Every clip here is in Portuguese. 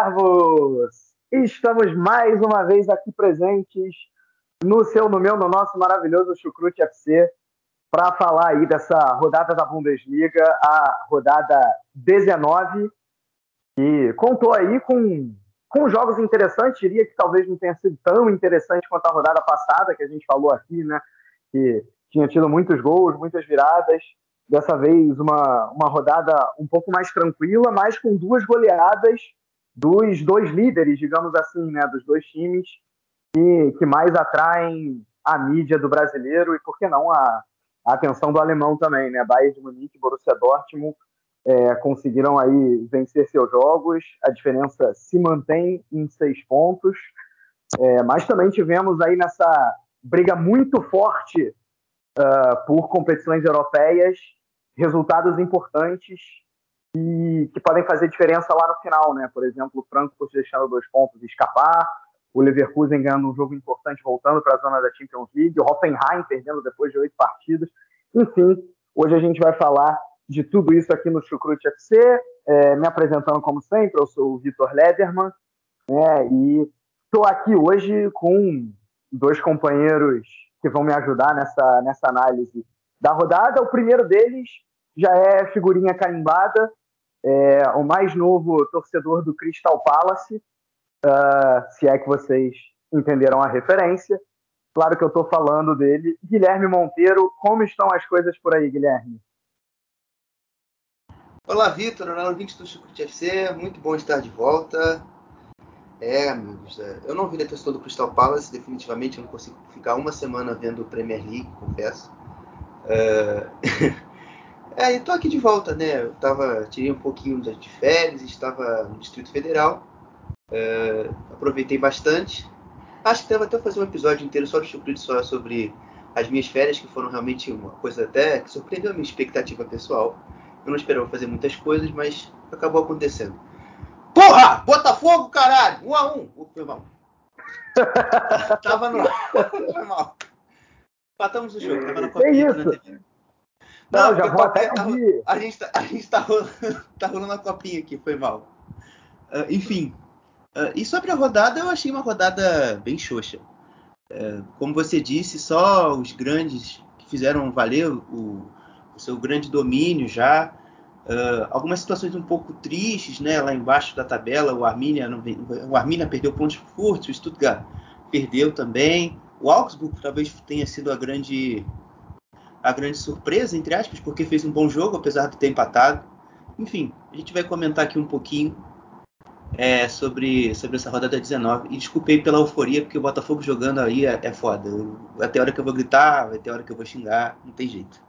Servos! Estamos mais uma vez aqui presentes no seu, no meu, no nosso maravilhoso Chucrute FC para falar aí dessa rodada da Bundesliga, a rodada 19, que contou aí com, com jogos interessantes, diria que talvez não tenha sido tão interessante quanto a rodada passada, que a gente falou aqui, né? Que tinha tido muitos gols, muitas viradas, dessa vez uma, uma rodada um pouco mais tranquila, mas com duas goleadas dos dois líderes, digamos assim, né, dos dois times que, que mais atraem a mídia do brasileiro e, por que não, a, a atenção do alemão também, né? Bayern de Munique e Borussia Dortmund é, conseguiram aí vencer seus jogos, a diferença se mantém em seis pontos, é, mas também tivemos aí nessa briga muito forte uh, por competições europeias resultados importantes e que podem fazer diferença lá no final, né? Por exemplo, o Frankfurt deixando dois pontos escapar, o Leverkusen ganhando um jogo importante voltando para a zona da Champions League, o Hoffenheim perdendo depois de oito partidas. Enfim, hoje a gente vai falar de tudo isso aqui no Chucrute FC, é, me apresentando como sempre, eu sou o Vitor Lederman, né, e estou aqui hoje com dois companheiros que vão me ajudar nessa, nessa análise da rodada. O primeiro deles já é figurinha carimbada, é o mais novo torcedor do Crystal Palace, uh, se é que vocês entenderam a referência. Claro que eu estou falando dele. Guilherme Monteiro, como estão as coisas por aí, Guilherme? Olá, Vitor, olá, ouvinte do Chucrute FC, muito bom estar de volta. É, amigos, eu não vi a torcedor do Crystal Palace, definitivamente eu não consigo ficar uma semana vendo Premier League, confesso. É, é e tô aqui de volta, né? Eu tava, tirei um pouquinho de férias, estava no Distrito Federal, é, aproveitei bastante. Acho que deve até fazer um episódio inteiro só de só sobre as minhas férias, que foram realmente uma coisa até que surpreendeu a minha expectativa pessoal. Eu não esperava fazer muitas coisas, mas acabou acontecendo. Porra! Botafogo, caralho! Um a um! Foi mal. tava no. Foi mal. Empatamos o jogo, tava na copinha na TV. Não, Não já vou até tava, a gente, tá, a gente tá, rolando, tá rolando a copinha aqui, foi mal. Uh, enfim, uh, e sobre a rodada, eu achei uma rodada bem xoxa. Uh, como você disse, só os grandes que fizeram valer o, o seu grande domínio já. algumas situações um pouco tristes, né? Lá embaixo da tabela, o Arminia, não, o Arminia perdeu pontos fortes, o Stuttgart perdeu também. O Augsburg talvez tenha sido a grande a grande surpresa, entre aspas, porque fez um bom jogo, apesar de ter empatado. Enfim, a gente vai comentar aqui um pouquinho é, sobre, sobre essa rodada 19. E desculpei pela euforia, porque o Botafogo jogando aí é, é foda. ter hora que eu vou gritar, vai ter hora que eu vou xingar, não tem jeito.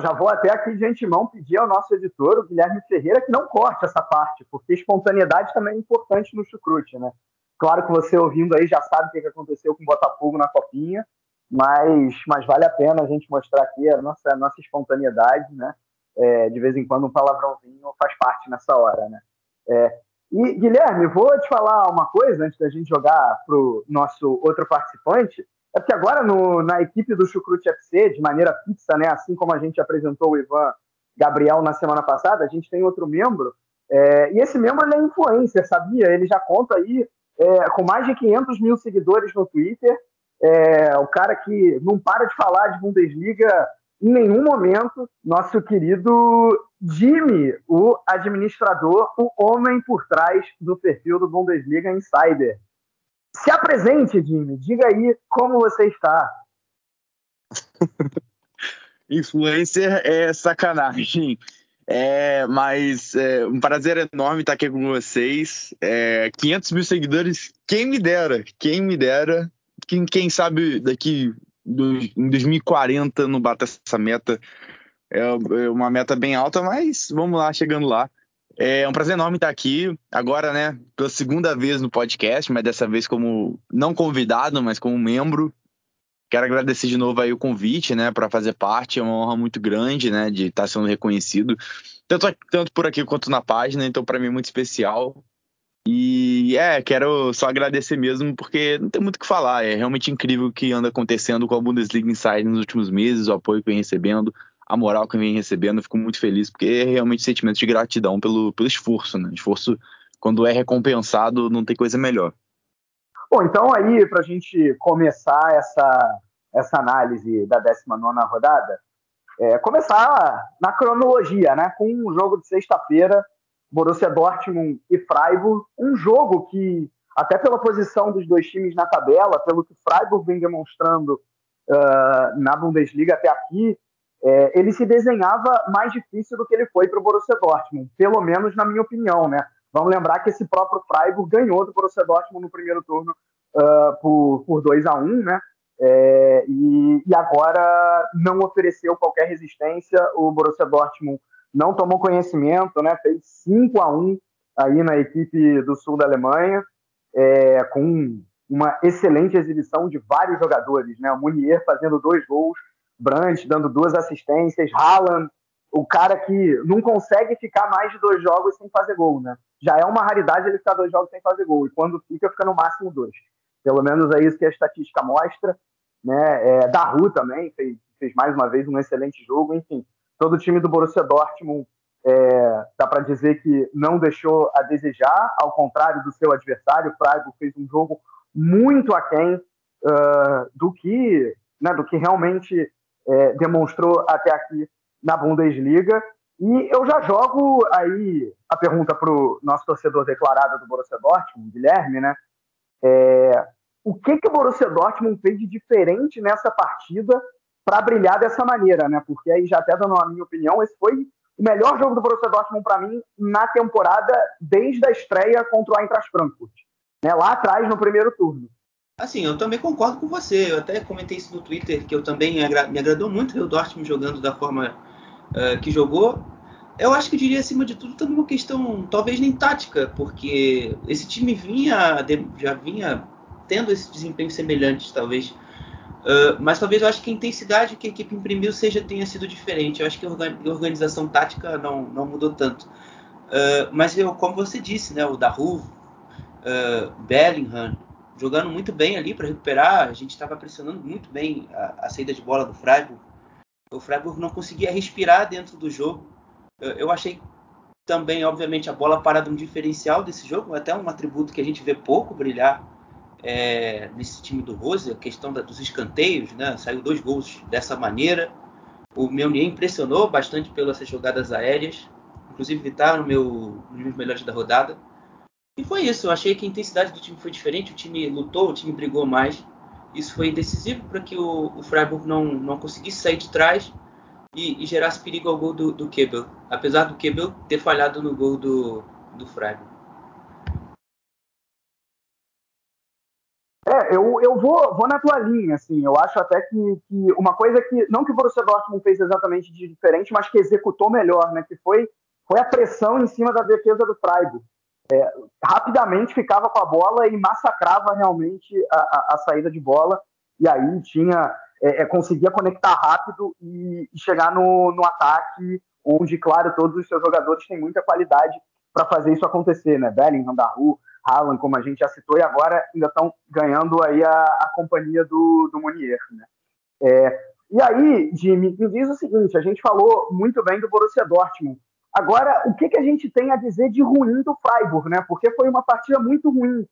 já vou até aqui de antemão pedir ao nosso editor, o Guilherme Ferreira, que não corte essa parte, porque espontaneidade também é importante no chucrute, né? Claro que você ouvindo aí já sabe o que aconteceu com o Botafogo na Copinha, mas, mas vale a pena a gente mostrar aqui a nossa, a nossa espontaneidade, né? É, de vez em quando um palavrãozinho faz parte nessa hora, né? É, e, Guilherme, vou te falar uma coisa antes da gente jogar para o nosso outro participante. É porque agora no, na equipe do Chucrute FC, de maneira fixa, né, assim como a gente apresentou o Ivan Gabriel na semana passada, a gente tem outro membro. É, e esse membro ele é influencer, sabia? Ele já conta aí é, com mais de 500 mil seguidores no Twitter, é, o cara que não para de falar de Bundesliga em nenhum momento, nosso querido Jimmy, o administrador, o homem por trás do perfil do Bundesliga Insider. Se apresente, Jimmy, diga aí como você está. Influencer é sacanagem. É, mas é um prazer enorme estar aqui com vocês. É, 500 mil seguidores, quem me dera, quem me dera. Que quem sabe daqui do, em 2040 não bata essa meta. É, é uma meta bem alta, mas vamos lá, chegando lá. É um prazer enorme estar aqui, agora, né, pela segunda vez no podcast, mas dessa vez como não convidado, mas como membro. Quero agradecer de novo aí o convite, né, para fazer parte. É uma honra muito grande, né, de estar sendo reconhecido, tanto, tanto por aqui quanto na página. Então, para mim, é muito especial. E é, quero só agradecer mesmo, porque não tem muito o que falar. É realmente incrível o que anda acontecendo com a Bundesliga Insider nos últimos meses, o apoio que vem recebendo, a moral que vem recebendo. Fico muito feliz, porque é realmente sentimento de gratidão pelo, pelo esforço, né? Esforço, quando é recompensado, não tem coisa melhor. Bom, então aí, para a gente começar essa, essa análise da 19 rodada, é, começar na cronologia, né? Com um jogo de sexta-feira, Borussia Dortmund e Freiburg, um jogo que, até pela posição dos dois times na tabela, pelo que o Freiburg vem demonstrando uh, na Bundesliga até aqui, é, ele se desenhava mais difícil do que ele foi para o Borussia Dortmund, pelo menos na minha opinião, né? Vamos lembrar que esse próprio Freiburg ganhou do Borussia Dortmund no primeiro turno uh, por, por 2 a 1 um, né? É, e, e, agora não ofereceu qualquer resistência. O Borussia Dortmund não tomou conhecimento, né? Fez 5 a 1 aí na equipe do sul da Alemanha, é, com uma excelente exibição de vários jogadores, né? Munier fazendo dois gols, Brandt dando duas assistências, Haaland o cara que não consegue ficar mais de dois jogos sem fazer gol, né? Já é uma raridade ele ficar dois jogos sem fazer gol, e quando fica, fica no máximo dois. Pelo menos é isso que a estatística mostra. Né? É, também fez, fez mais uma vez um excelente jogo, enfim. Todo o time do Borussia Dortmund é, dá para dizer que não deixou a desejar, ao contrário do seu adversário, o Freiburg fez um jogo muito aquém uh, do que né, do que realmente é, demonstrou até aqui na Bundesliga. E eu já jogo aí a pergunta para o nosso torcedor declarado do Borussia Dortmund, Guilherme, né? É, o que, que o Borussia Dortmund fez de diferente nessa partida para brilhar dessa maneira, né? Porque aí, já até dando a minha opinião, esse foi o melhor jogo do Borussia Dortmund para mim na temporada desde a estreia contra o Eintracht Frankfurt, né? Lá atrás, no primeiro turno. Assim, eu também concordo com você. Eu até comentei isso no Twitter, que eu também me agradou muito ver o Dortmund jogando da forma uh, que jogou. Eu acho que eu diria, acima de tudo, também uma questão, talvez nem tática, porque esse time vinha, já vinha tendo esse desempenho semelhante, talvez. Uh, mas talvez eu acho que a intensidade que a equipe imprimiu seja tenha sido diferente. Eu acho que a organização tática não, não mudou tanto. Uh, mas eu, como você disse, né, o Daru, uh, Bellingham, jogando muito bem ali para recuperar. A gente estava pressionando muito bem a, a, saída de bola do Freiburg o Freiburg não conseguia respirar dentro do jogo. Eu achei também, obviamente, a bola parada um diferencial desse jogo, até um atributo que a gente vê pouco brilhar é, nesse time do Rose, a questão da, dos escanteios, né? Saiu dois gols dessa maneira. O Meunier impressionou bastante pelas jogadas aéreas, inclusive está no meu, nos meus melhores da rodada. E foi isso, eu achei que a intensidade do time foi diferente, o time lutou, o time brigou mais. Isso foi decisivo para que o, o, Freiburg não, não conseguisse sair de trás e, e gerasse perigo ao gol do, do Kebel, apesar do Kebel ter falhado no gol do, do Freiburg. Eu, eu vou, vou na tua linha, assim, eu acho até que, que uma coisa que, não que o Borussia Dortmund fez exatamente de diferente, mas que executou melhor, né, que foi, foi a pressão em cima da defesa do Freiburg é, rapidamente ficava com a bola e massacrava realmente a, a, a saída de bola. E aí tinha é, é, conseguia conectar rápido e, e chegar no, no, ataque, onde, claro, todos os seus jogadores têm muita qualidade para fazer isso acontecer, né? Bellingham, Daru, Haaland, como a gente já citou, e agora ainda estão ganhando aí a, a companhia do, do Munier, né? É, e aí, Jimmy, me diz o seguinte, a gente falou muito bem do Borussia Dortmund, Agora, o que, que a gente tem a dizer de ruim do Freiburg, né? Porque foi uma partida muito ruim.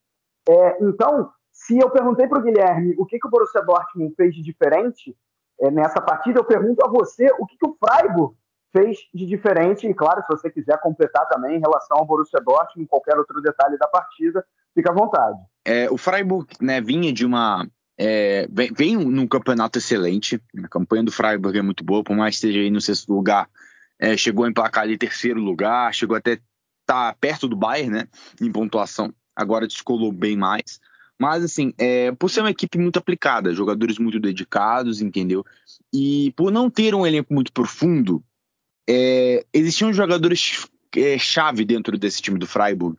É, então, se eu perguntei para o Guilherme o que, que o Borussia Dortmund fez de diferente é, nessa partida, eu pergunto a você o que, que o Freiburg fez de diferente. E, claro, se você quiser completar também em relação ao Borussia Dortmund, qualquer outro detalhe da partida, fica à vontade. É, o Freiburg né, vinha de uma é, vem, vem num campeonato excelente. A campanha do Freiburg é muito boa, por mais que esteja aí no sexto lugar é, chegou a emplacar ali terceiro lugar, chegou até estar tá perto do Bayern, né, em pontuação. Agora descolou bem mais. Mas, assim, é, por ser uma equipe muito aplicada, jogadores muito dedicados, entendeu? E por não ter um elenco muito profundo, é, existiam jogadores é, chave dentro desse time do Freiburg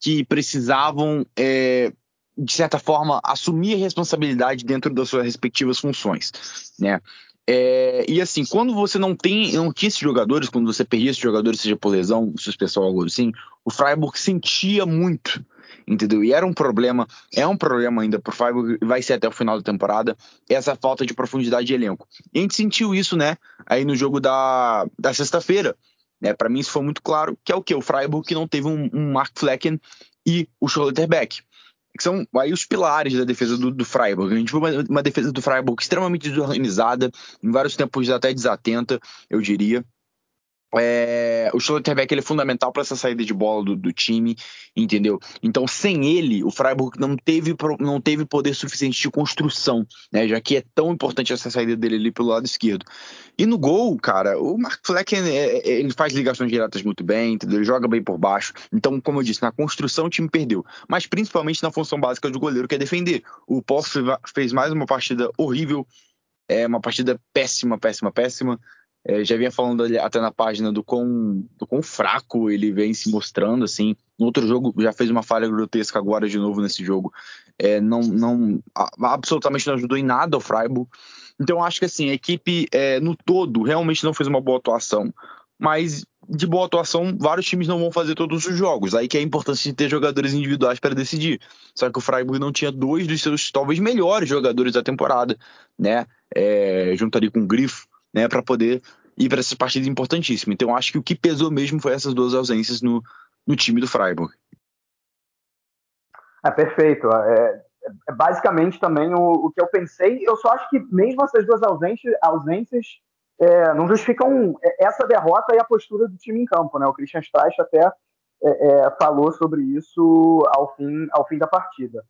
que precisavam, é, de certa forma, assumir a responsabilidade dentro das suas respectivas funções, né? É, e assim, quando você não tem, não tinha esses jogadores, quando você perdia esses jogadores, seja por lesão, suspensão algo assim, o Freiburg sentia muito, entendeu? E era um problema, é um problema ainda pro Freiburg, vai ser até o final da temporada, essa falta de profundidade de elenco. E a gente sentiu isso, né, aí no jogo da, da sexta-feira, né? Para mim isso foi muito claro, que é o que? O Freiburg que não teve um, um Mark Flecken e o Schlotterbeck que são aí os pilares da defesa do, do Freiburg. A gente viu uma, uma, defesa do Freiburg extremamente desorganizada, em vários tempos até desatenta, eu diria. É, o Schlotterbeck ele é fundamental para essa saída de bola do, do, time, entendeu? Então, sem ele, o Freiburg não teve, não teve poder suficiente de construção, né? Já que é tão importante essa saída dele ali pelo lado esquerdo. E no gol, cara, o Mark Flecken é, ele faz ligações diretas muito bem, entendeu? Ele joga bem por baixo. Então, como eu disse, na construção o time perdeu, mas principalmente na função básica do goleiro, que é defender. O Posse fez mais uma partida horrível, é uma partida péssima, péssima, péssima. É, já vinha falando até na página do quão, do quão fraco ele vem se mostrando, assim. No outro jogo já fez uma falha grotesca agora de novo nesse jogo. É, não, não absolutamente não ajudou em nada o Freiburg. Então acho que assim, a equipe é, no todo realmente não fez uma boa atuação. Mas de boa atuação, vários times não vão fazer todos os jogos. Aí que é a importância de ter jogadores individuais para decidir. Só que o Freiburg não tinha dois dos seus talvez melhores jogadores da temporada, né? É, junto ali com o Grifo né, para poder ir para essas partidas importantíssimas. Então, acho que o que pesou mesmo foi essas duas ausências no, no time do Freiburg. É perfeito. É, é basicamente também o, o, que eu pensei. Eu só acho que mesmo essas duas ausências, ausências é, não justificam essa derrota e a postura do time em campo. Né? O Christian Streich até é, é, falou sobre isso ao fim, ao fim da partida.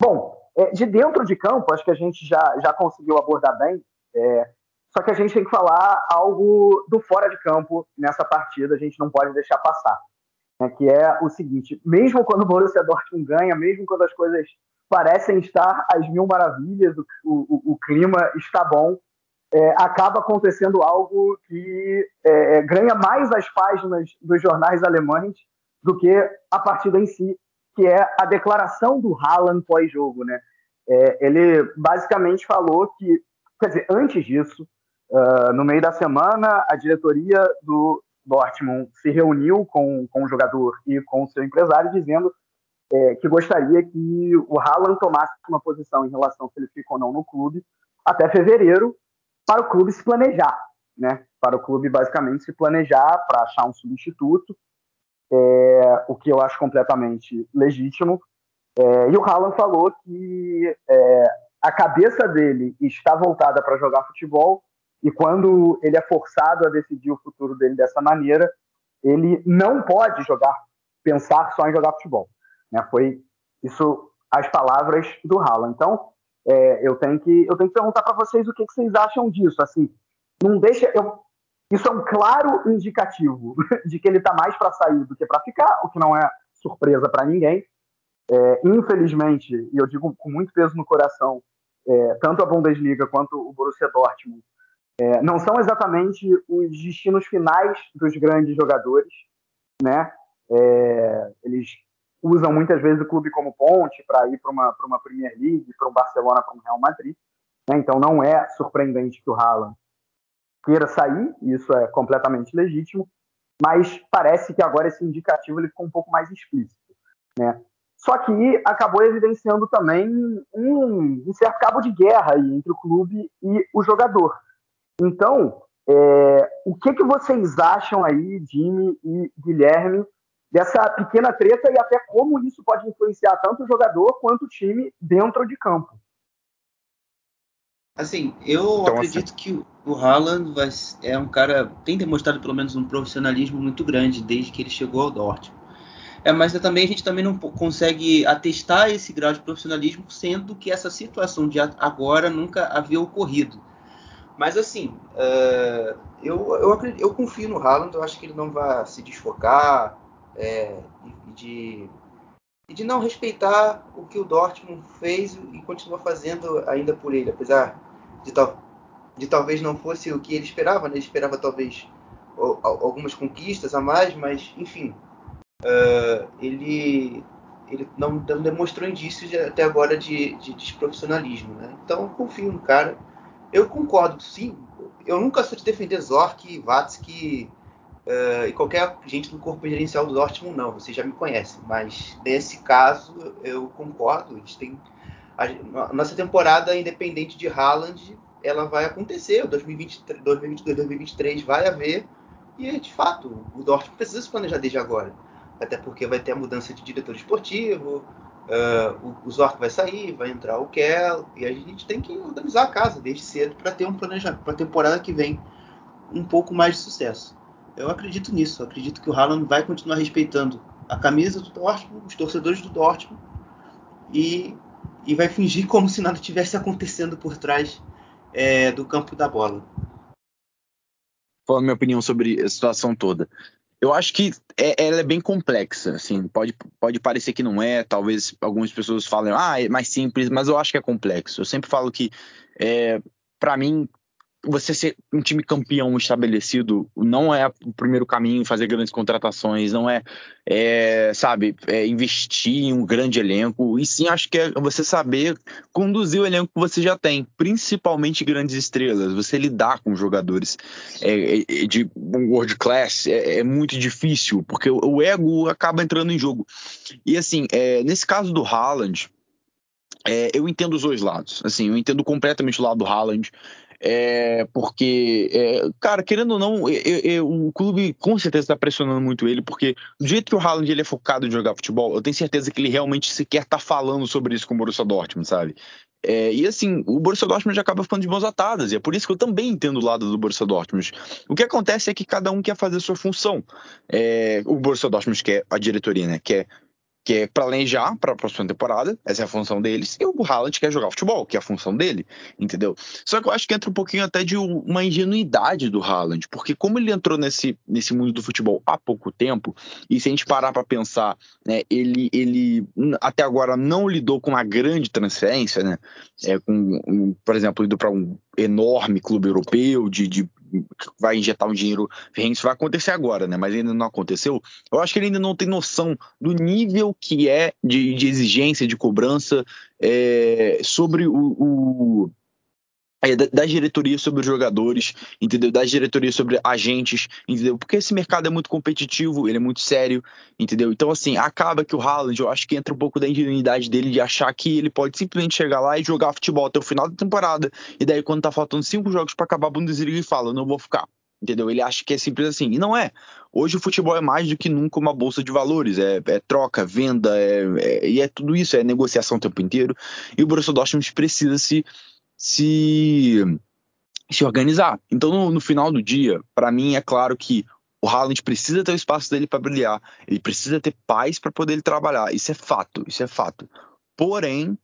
Bom, é, de dentro de campo, acho que a gente já, já conseguiu abordar bem. É, só que a gente tem que falar algo do fora de campo nessa partida, a gente não pode deixar passar. Né, que é o seguinte: mesmo quando o Borussia Dortmund ganha, mesmo quando as coisas parecem estar às mil maravilhas, o, o, o clima está bom, é, acaba acontecendo algo que é, ganha mais as páginas dos jornais alemães do que a partida em si, que é a declaração do Haaland pós-jogo. Né? É, ele basicamente falou que, quer dizer, antes disso, Uh, no meio da semana, a diretoria do Dortmund se reuniu com, com o jogador e com o seu empresário, dizendo é, que gostaria que o Haaland tomasse uma posição em relação se ele fica ou não no clube até fevereiro, para o clube se planejar, né? Para o clube basicamente se planejar para achar um substituto, é, o que eu acho completamente legítimo. É, e o Haaland falou que é, a cabeça dele está voltada para jogar futebol e quando ele é forçado a decidir o futuro dele dessa maneira, ele não pode jogar, pensar só em jogar futebol. Né? Foi isso as palavras do Haaland. Então, é, eu tenho que eu tenho que perguntar para vocês o que, que, vocês acham disso. Assim, não deixa eu, isso é um claro indicativo de que ele está mais para sair do que para ficar, o que não é surpresa para ninguém. É, infelizmente, e eu digo com muito peso no coração, é, tanto a Bundesliga quanto o Borussia Dortmund é, não são exatamente os destinos finais dos grandes jogadores, né? É, eles usam muitas vezes o clube como ponte para ir para uma, uma Premier League, para um Barcelona, para um Real Madrid. Né? Então não é surpreendente que o Haaland queira sair, isso é completamente legítimo, mas parece que agora esse indicativo ele ficou um pouco mais explícito. Né? Só que acabou evidenciando também um, um certo cabo de guerra entre o clube e o jogador. Então, é, o que, que vocês acham aí, Jimmy e Guilherme, dessa pequena treta e até como isso pode influenciar tanto o jogador quanto o time dentro de campo? Assim, eu então, acredito assim. que o Haaland vai, é um cara tem demonstrado pelo menos um profissionalismo muito grande desde que ele chegou ao Dortmund. É, mas também a gente também não consegue atestar esse grau de profissionalismo, sendo que essa situação de agora nunca havia ocorrido. Mas assim, uh, eu, eu, acredito, eu confio no Haaland, eu acho que ele não vai se desfocar é, de, de não respeitar o que o Dortmund fez e continua fazendo ainda por ele, apesar de, tal, de talvez não fosse o que ele esperava, né? ele esperava talvez algumas conquistas a mais, mas enfim, uh, ele ele não, não, demonstrou indícios de, até agora de, de desprofissionalismo, né? Então confio no cara. Eu concordo, sim. Eu nunca sou de defender Zork, Vatsky uh, e qualquer gente do corpo gerencial do Dortmund, não. Você já me conhece. Mas nesse caso eu concordo. Eles têm a, nossa temporada independente de Haaland, ela vai acontecer. 2023, 2022, 2023 vai haver e, de fato, o Dortmund precisa se planejar desde agora. Até porque vai ter a mudança de diretor esportivo, uh, o, o vai sair, vai entrar o Kell, e a gente tem que organizar a casa desde cedo para ter um planejamento para a temporada que vem um pouco mais de sucesso. Eu acredito nisso, acredito que o Haaland vai continuar respeitando a camisa do Dortmund, os torcedores do Dortmund, e, e vai fingir como se nada tivesse acontecendo por trás é, do campo da bola falando minha opinião sobre a situação toda. Eu acho que é, ela é bem complexa, assim, pode, pode parecer que não é, talvez algumas pessoas falem, ah, é mais simples, mas eu acho que é complexo. Eu sempre falo que, é, para mim, você ser um time campeão estabelecido não é o primeiro caminho fazer grandes contratações, não é, é sabe, é investir em um grande elenco, e sim acho que é você saber conduzir o elenco que você já tem, principalmente grandes estrelas, você lidar com jogadores é, é de world class é, é, muito difícil, porque o, o, ego acaba entrando em jogo. E assim, é, nesse caso do Haaland, é, eu entendo os dois lados. Assim, eu entendo completamente o lado do Haaland. É, porque, é, cara, querendo ou não, o clube com certeza está pressionando muito ele, porque do jeito que o Haaland ele é focado em jogar futebol, eu tenho certeza que ele realmente sequer tá falando sobre isso com o Borussia Dortmund, sabe? É, e assim, o Borussia Dortmund já acaba ficando de mãos atadas, e é por isso que eu também entendo o lado do Borussia Dortmund. O que acontece é que cada um quer fazer a sua função. É, o Borussia Dortmund quer, a diretoria, né, quer que é planejar para a próxima temporada, essa é a função deles, e o Haaland quer jogar futebol, que é a função dele, entendeu? Só que eu acho que entra um pouquinho até de uma ingenuidade do Haaland, porque como ele entrou nesse, nesse mundo do futebol há pouco tempo, e se a gente parar para pensar, né, ele, ele até agora não lidou com uma grande transferência, né, é, com, um, por exemplo, indo para um enorme clube europeu de, de vai injetar um dinheiro isso vai acontecer agora, né? Mas ainda não aconteceu. Eu acho que ele ainda não tem noção do nível que é de, de exigência, de cobrança é, sobre o, o das diretorias sobre os jogadores, entendeu? Das diretorias sobre agentes, entendeu? Porque esse mercado é muito competitivo, ele é muito sério, entendeu? Então, assim, acaba que o Haaland, eu acho que entra um pouco da ingenuidade dele de achar que ele pode simplesmente chegar lá e jogar futebol até o final da temporada, e daí quando tá faltando cinco jogos para acabar a Bundesliga, ele fala, não vou ficar. Entendeu? Ele acha que é simples assim. E não é. Hoje o futebol é mais do que nunca uma bolsa de valores. É, é troca, venda, é, é, e é tudo isso. É negociação o tempo inteiro. E o Borussia Dortmund precisa se se, se organizar. Então, no, no final do dia, para mim é claro que o Haaland precisa ter o espaço dele para brilhar, ele precisa ter paz para poder trabalhar. Isso é fato, isso é fato. Porém,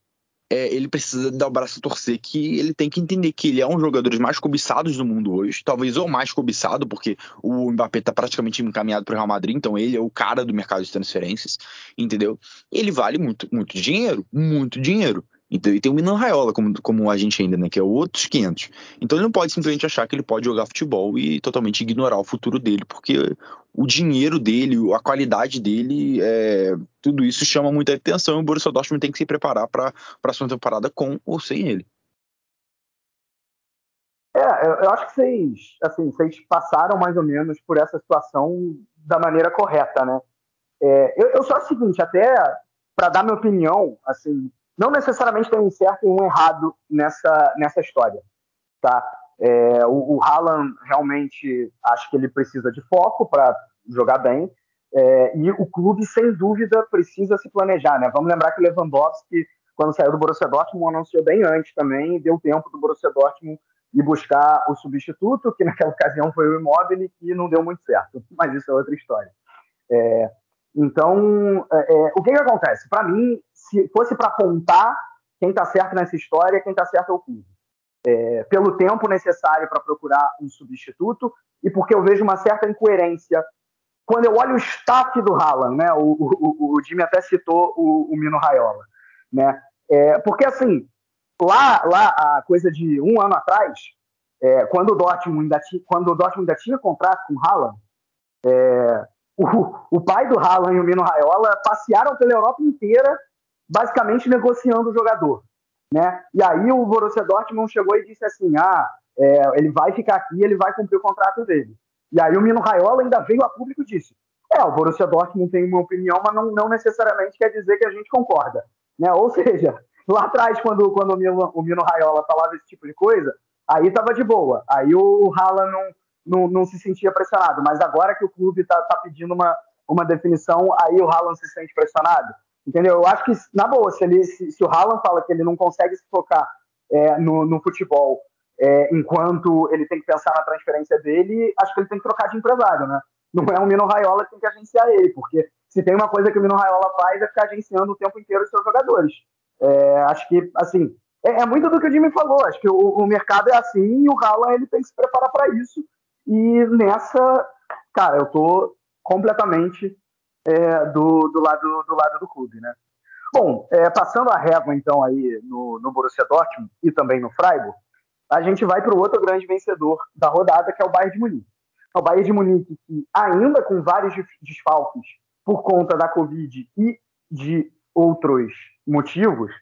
é, ele precisa dar o braço a torcer que ele tem que entender que ele é um dos jogadores mais cobiçados do mundo hoje, talvez o mais cobiçado, porque o Mbappé está praticamente encaminhado para o Real Madrid, então ele é o cara do mercado de transferências, entendeu? Ele vale muito, muito dinheiro, muito dinheiro. Então, e tem o Minan Raiola como, como agente ainda, né? Que é outros 500. Então ele não pode simplesmente achar que ele pode jogar futebol e totalmente ignorar o futuro dele, porque o dinheiro dele, a qualidade dele, é, tudo isso chama muita atenção e o Borussia Dortmund tem que se preparar para a próxima temporada com ou sem ele. É, eu acho que vocês, assim, vocês passaram mais ou menos por essa situação da maneira correta, né? É, eu, eu só o seguinte, até para dar minha opinião, assim, não necessariamente tem um certo e um errado nessa, nessa história. Tá? É, o, o Haaland realmente acho que ele precisa de foco para jogar bem. É, e o clube, sem dúvida, precisa se planejar. Né? Vamos lembrar que o Lewandowski, quando saiu do Borussia Dortmund, anunciou bem antes também, deu tempo do Borussia Dortmund ir buscar o substituto, que naquela ocasião foi o Immobile, e não deu muito certo. Mas isso é outra história. É, então, é, é o que, que acontece? Para mim, se fosse para apontar quem está certo nessa história, quem está certo é o clube. É, pelo tempo necessário para procurar um substituto e porque eu vejo uma certa incoerência quando eu olho o staff do Haaland, né? O, o, o Jimmy até citou o, o Mino Raiola, né? É, porque assim, lá, lá a coisa de um ano atrás, é, quando, o Dortmund ainda tinha, quando o Dortmund ainda tinha contrato com o Haaland, é, o, o, pai do Haaland e o Mino Raiola passearam pela Europa inteira, basicamente negociando o jogador. Né? E aí o Borussia Dortmund chegou e disse assim, ah, é, ele vai ficar aqui, ele vai cumprir o contrato dele. E aí o Mino Raiola ainda veio a público e disse, é, o Borussia Dortmund tem uma opinião, mas não, não necessariamente quer dizer que a gente concorda. Né? Ou seja, lá atrás, quando, quando o, Mino, o Mino Raiola falava esse tipo de coisa, aí estava de boa. Aí o Haaland não, não, não, se sentia pressionado. Mas agora que o clube está tá pedindo uma, uma definição, aí o Haaland se sente pressionado. Entendeu? Eu acho que, na boa, se, ele, se, se o Haaland fala que ele não consegue se focar é, no, no futebol é, enquanto ele tem que pensar na transferência dele, acho que ele tem que trocar de empresário, né? Não é o Mino Raiola que tem que agenciar ele, porque se tem uma coisa que o Mino Raiola faz é ficar agenciando o tempo inteiro os seus jogadores. É, acho que, assim, é, é, muito do que o Jimmy falou. Acho que o, o mercado é assim e o Haaland ele tem que se preparar para isso. E nessa, cara, eu tô completamente é, do, do, lado, do lado do clube, né? Bom, é, passando a régua então aí no, no Borussia Dortmund e também no Freiburg, a gente vai para o outro grande vencedor da rodada, que é o Bayern de Munique. É o Bayern de Munique que, ainda com vários desfalques por conta da Covid e de outros motivos,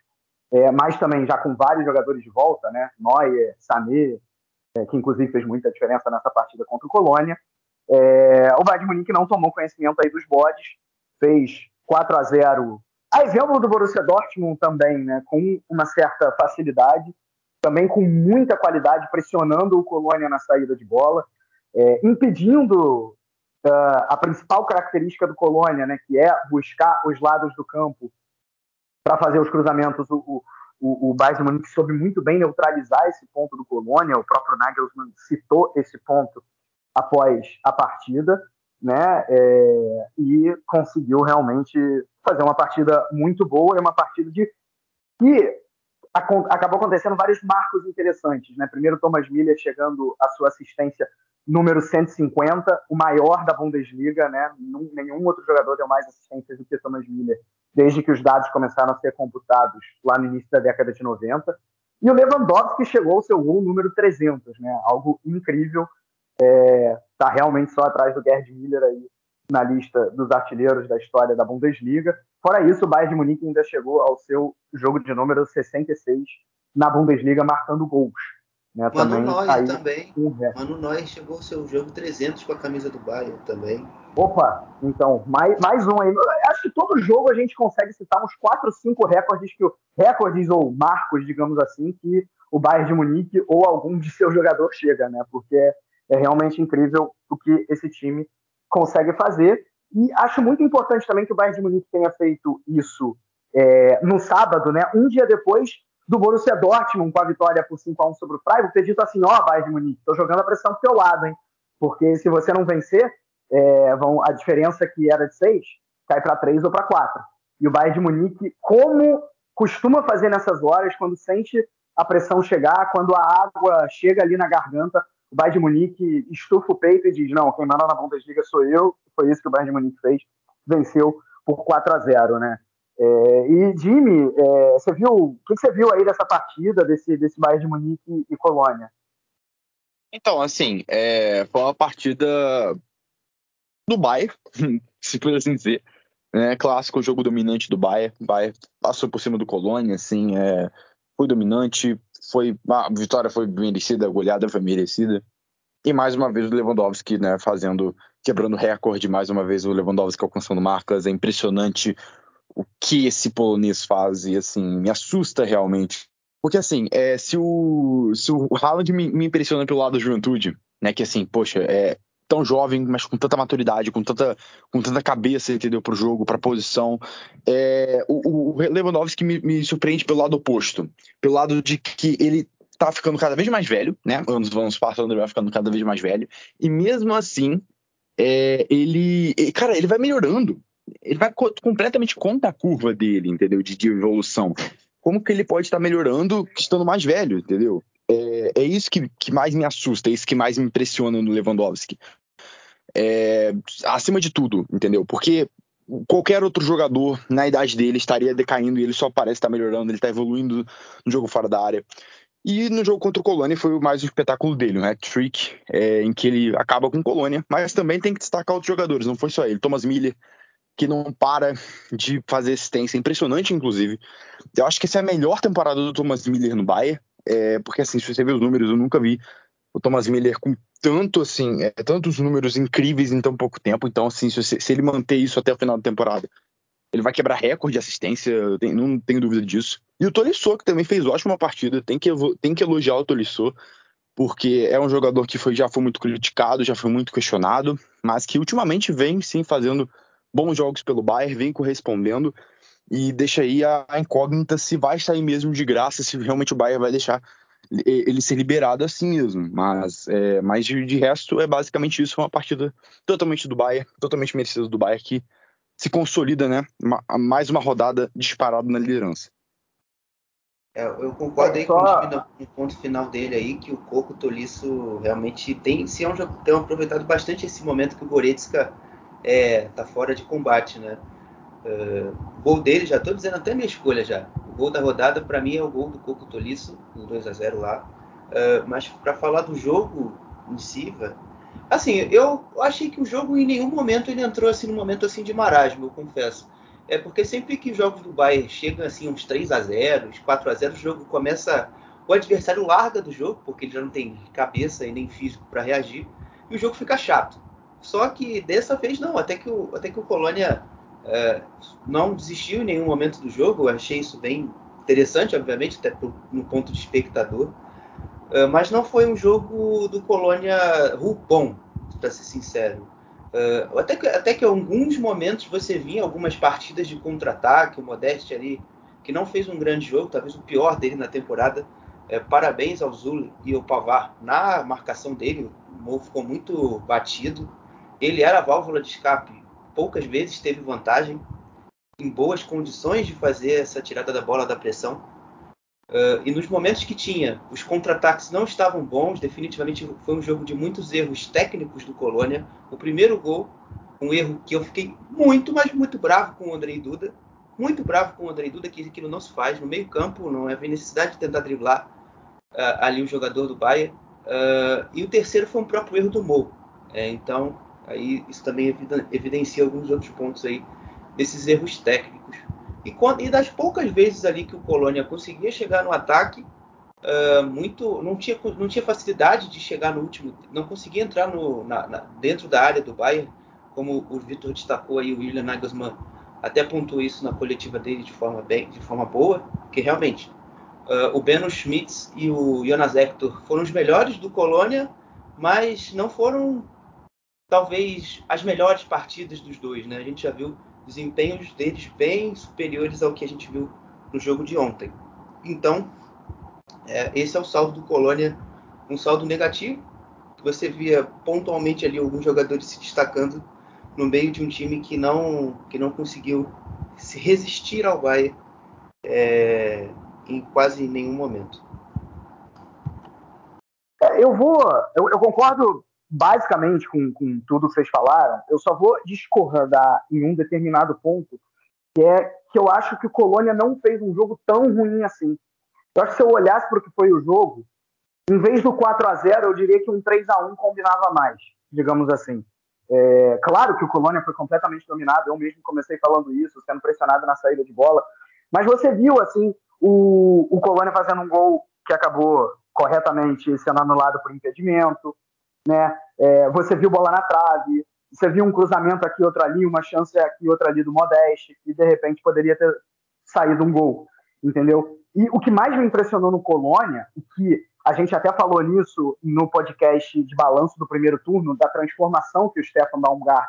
é, mas também já com vários jogadores de volta, né? Neuer, Sané, é, que inclusive fez muita diferença nessa partida contra o Colônia. É, o Bayern de Munique não tomou conhecimento aí dos bodes, fez 4 a 0 a exemplo do Borussia Dortmund também, né, com uma certa facilidade também com muita qualidade, pressionando o Colônia na saída de bola, é, impedindo uh, a principal característica do Colônia, né, que é buscar os lados do campo para fazer os cruzamentos. O, o, o Bayern Munique soube muito bem neutralizar esse ponto do Colônia, o próprio Nagelsmann citou esse ponto após a partida, né, é, e conseguiu realmente fazer uma partida muito boa e uma partida de que acabou acontecendo vários marcos interessantes. Né? Primeiro, Thomas Miller chegando à sua assistência número 150, o maior da Bundesliga. Né? Nenhum outro jogador deu mais assistências do que Thomas Miller, desde que os dados começaram a ser computados lá no início da década de 90. E o Lewandowski chegou ao seu gol número 300, né? algo incrível. Está é, tá realmente só atrás do Gerd Miller aí na lista dos artilheiros da história da Bundesliga. Fora isso, o Bayern de Munique ainda chegou ao seu jogo de número 66 na Bundesliga, marcando gols. Né? Mano também, Neuer aí, também. Mano Neuer chegou ao seu jogo 300 com a camisa do Bayern também. Opa, então, mais, mais um aí. Acho que todo jogo a gente consegue citar uns 4, 5 recordes, que, recordes ou marcos, digamos assim, que o Bayern de Munique ou algum de seus jogadores chega, né? Porque é realmente incrível o que esse time consegue fazer. E acho muito importante também que o Bayern de Munique tenha feito isso é, no sábado, né? Um dia depois do Borussia Dortmund com a vitória por 5 a 1 sobre o Freiburg, ter dito assim, ó, oh, Bayern de Munique, tô jogando a pressão pro teu lado, hein? Porque se você não vencer, é, vão, a diferença que era de 6 cai para 3 ou para 4. E o Bayern de Munique, como costuma fazer nessas horas, quando sente a pressão chegar, quando a água chega ali na garganta, o Bayern de Munique estufa o peito e diz: não, quem manda na Bundesliga sou eu. Foi isso que o Bayern de Munique fez, venceu por 4 a 0 né? É, e Jimmy, é, você viu o que, você viu aí dessa partida desse desse Bayern de Munique e Colônia? Então, assim, é, foi uma partida do Bayern, se por assim dizer. Né? Clássico, jogo dominante do Bayern. O Bayern passou por cima do Colônia, assim, é, foi dominante, foi a vitória foi merecida, a goleada foi merecida. E mais uma vez o Lewandowski, né, fazendo, quebrando recorde, mais uma vez o Lewandowski alcançando marcas. É impressionante o que esse polonês faz e assim, me assusta realmente. Porque assim, é, se o se o Haaland me, me impressiona pelo lado da juventude, né, que assim, poxa, é, tão jovem, mas com tanta maturidade, com tanta, com tanta cabeça, entendeu, pro jogo, pra posição. É, o, o Lewandowski me, me surpreende pelo lado oposto, pelo lado de que ele tá ficando cada vez mais velho, né? Anos vamos passando, ele vai ficando cada vez mais velho. E mesmo assim, é, ele. Cara, ele vai melhorando. Ele vai co completamente contra a curva dele, entendeu? De, de evolução. Como que ele pode estar melhorando estando mais velho, entendeu? É, é isso que, que mais me assusta, é isso que mais me impressiona no Lewandowski. É, acima de tudo, entendeu? Porque qualquer outro jogador na idade dele estaria decaindo e ele só parece estar melhorando, ele está evoluindo no jogo fora da área. E no jogo contra o Colônia foi mais um espetáculo dele, um hat-trick, é, em que ele acaba com o Colônia, mas também tem que destacar outros jogadores, não foi só ele. Thomas Miller, que não para de fazer assistência, impressionante, inclusive. Eu acho que essa é a melhor temporada do Thomas Miller no Bayern, é, porque assim, se você ver os números, eu nunca vi o Thomas Miller com tanto assim, é, tantos números incríveis em tão pouco tempo. Então, assim, se, se, ele manter isso até o final da temporada, ele vai quebrar recorde de assistência, não tenho dúvida disso. E o Tolisso, que também fez ótima partida, tem que, tem que elogiar o Tolisso, porque é um jogador que foi, já foi muito criticado, já foi muito questionado, mas que ultimamente vem sim fazendo bons jogos pelo Bayern, vem correspondendo e deixa aí a, incógnita se vai sair mesmo de graça, se realmente o Bayern vai deixar ele ser liberado assim mesmo. Mas, é, mas de, de, resto, é basicamente isso. Uma partida totalmente do Bayern, totalmente merecida do Bayern, que se consolida, né? Uma, mais uma rodada disparada na liderança. É, eu concordo aí Só... com o ponto final dele aí, que o Coco Tolisso realmente tem, se é um, tem aproveitado bastante esse momento que o Goretzka é, tá fora de combate, né? Uh, gol dele, já estou dizendo até minha escolha já. O gol da rodada, para mim, é o gol do Coco Tolisso, o 2 a 0 lá. Uh, mas para falar do jogo em si, assim, eu achei que o jogo em nenhum momento ele entrou assim num momento assim de marasmo, eu confesso. É porque sempre que os jogos do Bayern chegam assim uns 3 a 0, 4 a 0, o jogo começa, o adversário larga do jogo, porque ele já não tem cabeça e nem físico para reagir, e o jogo fica chato. Só que dessa vez não, até que o, até que o Colônia é, não desistiu em nenhum momento do jogo. Eu achei isso bem interessante, obviamente, até no ponto de espectador. É, mas não foi um jogo do Colônia bom, para ser sincero. É, até, que, até que em alguns momentos você via algumas partidas de contra-ataque, o Modeste ali, que não fez um grande jogo, talvez o pior dele na temporada. Parabéns ao Zul e ao Pavar na marcação dele. O Mo ficou muito batido. Ele era a válvula de escape poucas vezes teve vantagem, em boas condições de fazer essa tirada da bola da pressão. Uh, e nos momentos que tinha, os contra-ataques não estavam bons, definitivamente foi um jogo de muitos erros técnicos do Colônia. O primeiro gol, um erro que eu fiquei muito, mas muito bravo com o Andrei Duda. Muito bravo com o Andrei Duda, que aquilo não se faz no meio-campo, não havia necessidade de tentar driblar uh, ali o jogador do Bahia. Uh, e o terceiro foi um próprio erro do Mo. É, então, Aí isso também evidencia alguns outros pontos aí desses erros técnicos. E, quando, e das poucas vezes ali que o Colônia conseguia chegar no ataque, uh, muito não tinha, não tinha facilidade de chegar no último, não conseguia entrar no, na, na, dentro da área do Bayern, como o Vitor destacou aí, o William Nagelsmann até pontuou isso na coletiva dele de forma bem, de forma boa, que realmente uh, o Beno Schmitz e o Jonas Hector foram os melhores do Colônia, mas não foram talvez as melhores partidas dos dois, né? A gente já viu desempenhos deles bem superiores ao que a gente viu no jogo de ontem. Então, é, esse é o saldo do Colônia, um saldo negativo. Você via pontualmente ali alguns jogadores se destacando no meio de um time que não que não conseguiu se resistir ao Bayern é, em quase nenhum momento. Eu vou, eu, eu concordo basicamente com, com tudo que vocês falaram, eu só vou discordar em um determinado ponto, que é que eu acho que o Colônia não fez um jogo tão ruim assim. Eu acho que se eu olhasse para o que foi o jogo, em vez do 4 a 0 eu diria que um 3 a 1 combinava mais, digamos assim. É, claro que o Colônia foi completamente dominado, eu mesmo comecei falando isso, sendo pressionado na saída de bola, mas você viu assim o, o Colônia fazendo um gol que acabou corretamente sendo anulado por impedimento, né? É, você viu bola na trave, você viu um cruzamento aqui, outro ali, uma chance aqui, outra ali do Modeste, que de repente poderia ter saído um gol, entendeu? E o que mais me impressionou no Colônia, e que a gente até falou nisso no podcast de balanço do primeiro turno, da transformação que o Stefan Baumgart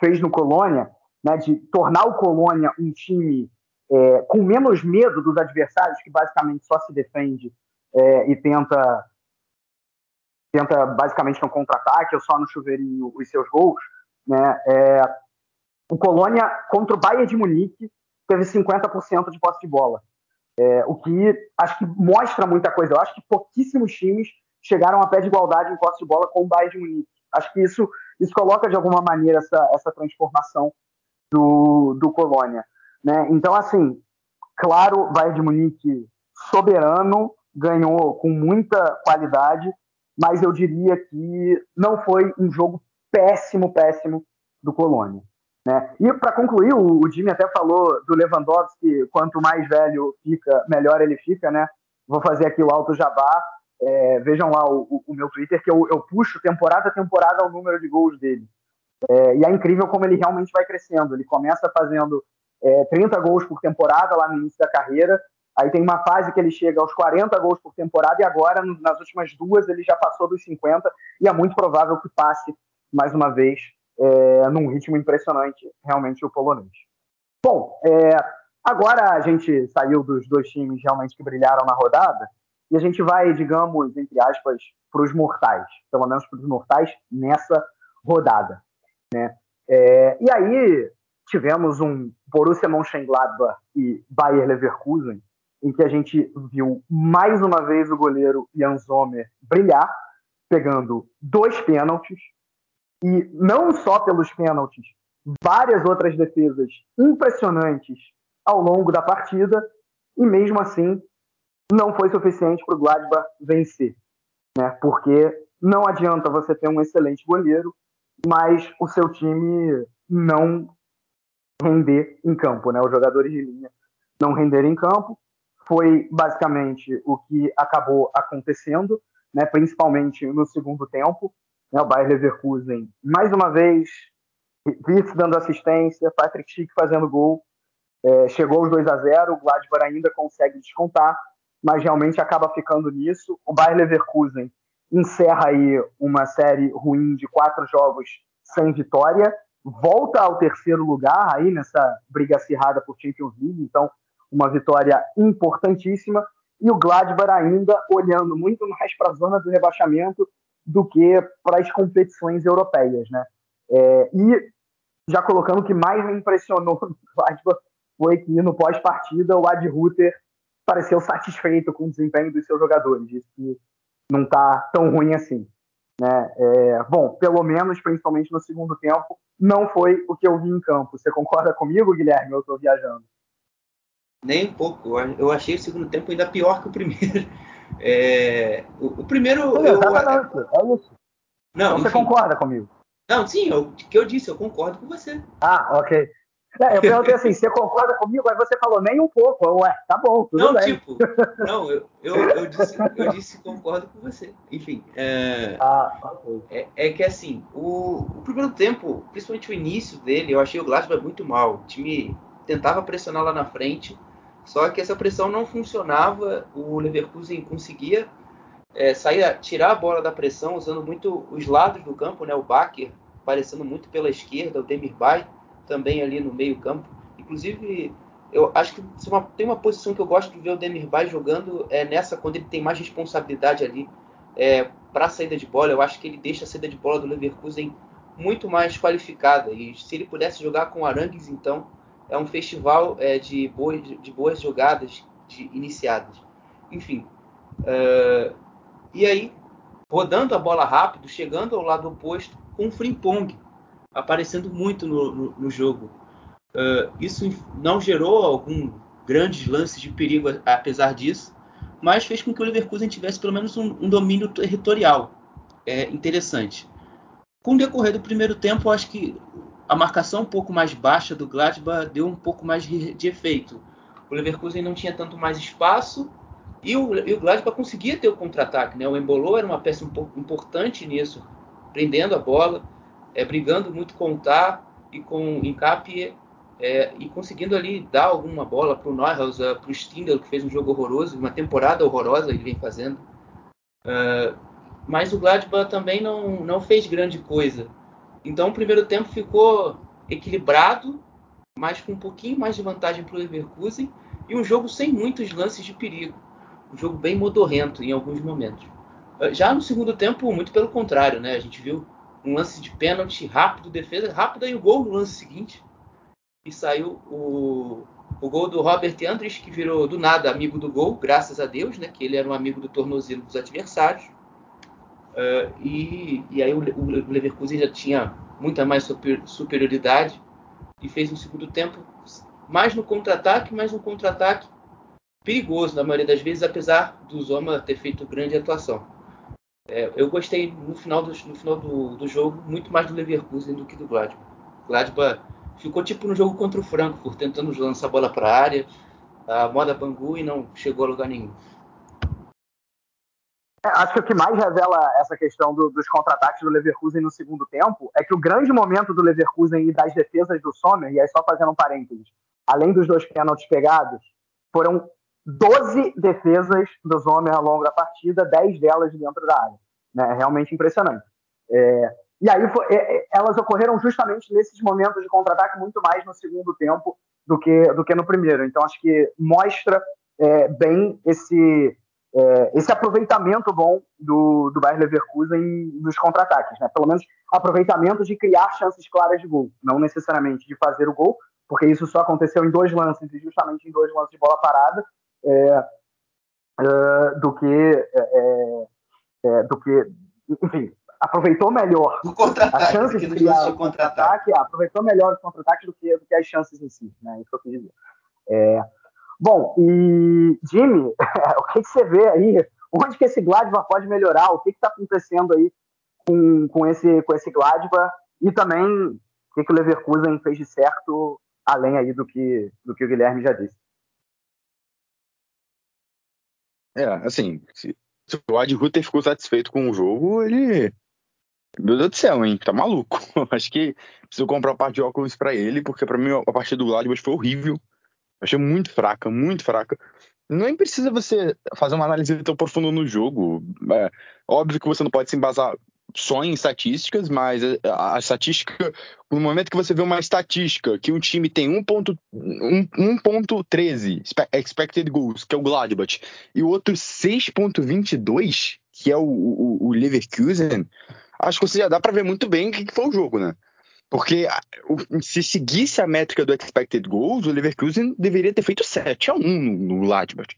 fez no Colônia, né, de tornar o Colônia um time é, com menos medo dos adversários, que basicamente só se defende é, e tenta tenta basicamente no contra-ataque ou só no chuveirinho os seus gols, né? É, o Colônia contra o Bayern de Munique teve 50% de posse de bola, é, o que acho que mostra muita coisa. Eu acho que pouquíssimos times chegaram a pé de igualdade em posse de bola com o Bayern de Munique. Acho que isso isso coloca de alguma maneira essa, essa transformação do, do Colônia. Né? Então, assim, claro, Bayern de Munique soberano, ganhou com muita qualidade, mas eu diria que não foi um jogo péssimo, péssimo do Colônia. Né? E para concluir, o, Jimmy até falou do Lewandowski, quanto mais velho fica, melhor ele fica, né? Vou fazer aqui o alto jabá. É, vejam lá o, o, o, meu Twitter, que eu, eu, puxo temporada a temporada o número de gols dele. É, e é incrível como ele realmente vai crescendo. Ele começa fazendo é, 30 gols por temporada lá no início da carreira. Aí tem uma fase que ele chega aos 40 gols por temporada e agora, nas últimas duas, ele já passou dos 50 e é muito provável que passe mais uma vez é, num ritmo impressionante, realmente, o polonês. Bom, é, agora a gente saiu dos dois times realmente que brilharam na rodada e a gente vai, digamos, entre aspas, para os mortais, pelo menos para os mortais nessa rodada. Né? É, e aí tivemos um Borussia Mönchengladbach e Bayer Leverkusen, em que a gente viu mais uma vez o goleiro Jan Sommer brilhar, pegando dois pênaltis, e não só pelos pênaltis, várias outras defesas impressionantes ao longo da partida, e mesmo assim não foi suficiente para o Gladbach vencer, né? Porque não adianta você ter um excelente goleiro, mas o seu time não render em campo, né? Os jogadores de linha não renderem em campo foi basicamente o que acabou acontecendo, né? Principalmente no segundo tempo, né? O Bayer Leverkusen mais uma vez Wirtz dando assistência, Patrick Schick fazendo gol, é, chegou aos 2 a 0 o Gladbach ainda consegue descontar, mas realmente acaba ficando nisso. O Bayer Leverkusen encerra aí uma série ruim de quatro jogos sem vitória, volta ao terceiro lugar aí nessa briga acirrada por Champions League, então uma vitória importantíssima, e o Gladbach ainda olhando muito mais para a zona do rebaixamento do que para as competições europeias, né? É, e já colocando o que mais me impressionou no Gladbach foi que no pós-partida o Ad Ruther pareceu satisfeito com o desempenho dos seus jogadores, disse que não está tão ruim assim. Né? É, bom, pelo menos, principalmente no segundo tempo, não foi o que eu vi em campo. Você concorda comigo, Guilherme? Eu estou viajando. Nem um pouco. Eu achei o segundo tempo ainda pior que o primeiro. É, o, o, primeiro. Eu, exatamente, é isso. Não, você concorda comigo? Não, sim, o que eu disse, eu concordo com você. Ah, ok. É, eu perguntei assim, você concorda comigo? Aí você falou, nem um pouco. Ué, tá bom, tudo não, bem. tipo, não, eu, eu, eu, disse, eu disse concordo com você. Enfim, é, ah, okay. é, é, que assim, o, o, primeiro tempo, principalmente o início dele, eu achei o Gladbach muito mal. O time tentava pressionar lá na frente, só que essa pressão não funcionava. O Leverkusen conseguia é, sair, tirar a bola da pressão usando muito os lados do campo, né? O Baker aparecendo muito pela esquerda, o Demirbay também ali no meio campo. Inclusive, eu acho que tem uma posição que eu gosto de ver o Demirbay jogando é nessa quando ele tem mais responsabilidade ali é, para a saída de bola. Eu acho que ele deixa a saída de bola do Leverkusen muito mais qualificada. E se ele pudesse jogar com Arangues, então é um festival é, de, boas, de boas jogadas de, iniciadas. Enfim. Uh, e aí, rodando a bola rápido, chegando ao lado oposto, com o Frimpong aparecendo muito no, no, no jogo. Uh, isso não gerou algum grandes lances de perigo, apesar disso, mas fez com que o Leverkusen tivesse pelo menos um, um domínio territorial é, interessante. Com o decorrer do primeiro tempo, acho que a marcação um pouco mais baixa do Gladbach deu um pouco mais de, efeito. O Leverkusen não tinha tanto mais espaço e o, e o Gladbach conseguia ter o contra-ataque. Né? O Embolo era uma peça importante nisso, prendendo a bola é, brigando muito com o Tá e com o Encap é, e conseguindo ali dar alguma bola para o Neuhaus, uh, para o Stindl, que fez um jogo horroroso, uma temporada horrorosa ele vem fazendo. Uh, mas o Gladbach também não, não fez grande coisa. Então o primeiro tempo ficou equilibrado, mas com um pouquinho mais de vantagem para o Leverkusen e um jogo sem muitos lances de perigo. Um jogo bem modorrento em alguns momentos. Uh, já no segundo tempo, muito pelo contrário, né? A gente viu um lance de pênalti rápido, defesa rápida e o gol no lance seguinte. E saiu o, o gol do Robert Andres, que virou do nada amigo do gol, graças a Deus, né? Que ele era um amigo do tornozelo dos adversários. Uh, e, e aí o, o, Leverkusen já tinha muita mais super, superioridade e fez um segundo tempo mais no contra-ataque, mais um contra-ataque perigoso na maioria das vezes, apesar do Zoma ter feito grande atuação. É, eu gostei no final, do, no final do, do, jogo muito mais do Leverkusen do que do Gladbach. Gladbach ficou tipo no jogo contra o Frankfurt, tentando lançar a bola para a área, a moda Bangu e não chegou a lugar nenhum. É, acho que o que mais revela essa questão do, dos contra-ataques do Leverkusen no segundo tempo é que o grande momento do Leverkusen e das defesas do Sommer, e aí só fazendo um parênteses, além dos dois pênaltis pegados, foram 12 defesas do Sommer ao longo da partida, 10 delas dentro da área. Né? É realmente impressionante. É, e aí foi, é, é, elas ocorreram justamente nesses momentos de contra-ataque muito mais no segundo tempo do que, do que no primeiro. Então acho que mostra é, bem esse, é, esse aproveitamento bom do, do Bayer Leverkusen nos contra-ataques. Né? Pelo menos aproveitamento de criar chances claras de gol, não necessariamente de fazer o gol, porque isso só aconteceu em dois lances, e justamente em dois lances de bola parada, é, é, do que é, é, do que enfim aproveitou melhor as chances de criar o contra-ataque, aproveitou melhor os contra-ataques do que, do que as chances em si, né? Isso que eu quis dizer. É, bom, e Jimmy, o que, que, você vê aí? Onde que esse Gladbach pode melhorar? O que está acontecendo aí com, com, esse, com esse Gladbach? E também o que, que o Leverkusen fez de certo, além aí do que, do que o Guilherme já disse? É, assim, se, se o Ad Ruther ficou satisfeito com o jogo, ele. Meu Deus do céu, hein? Tá maluco. Acho que preciso comprar um par de óculos para ele, porque para mim a partida do Gladbach foi horrível. Achei muito fraca, muito fraca. Nem precisa você fazer uma análise tão profunda no jogo. É, óbvio que você não pode se embasar só em estatísticas, mas a, a, estatística, no momento que você vê uma estatística que um time tem 1.13 expected goals, que é o Gladbach, e o outro 6.22, que é o, o, o, Leverkusen, acho que você já dá para ver muito bem o que foi o jogo, né? Porque se seguisse a métrica do expected goals, o Leverkusen deveria ter feito 7 a 1 no Gladbach.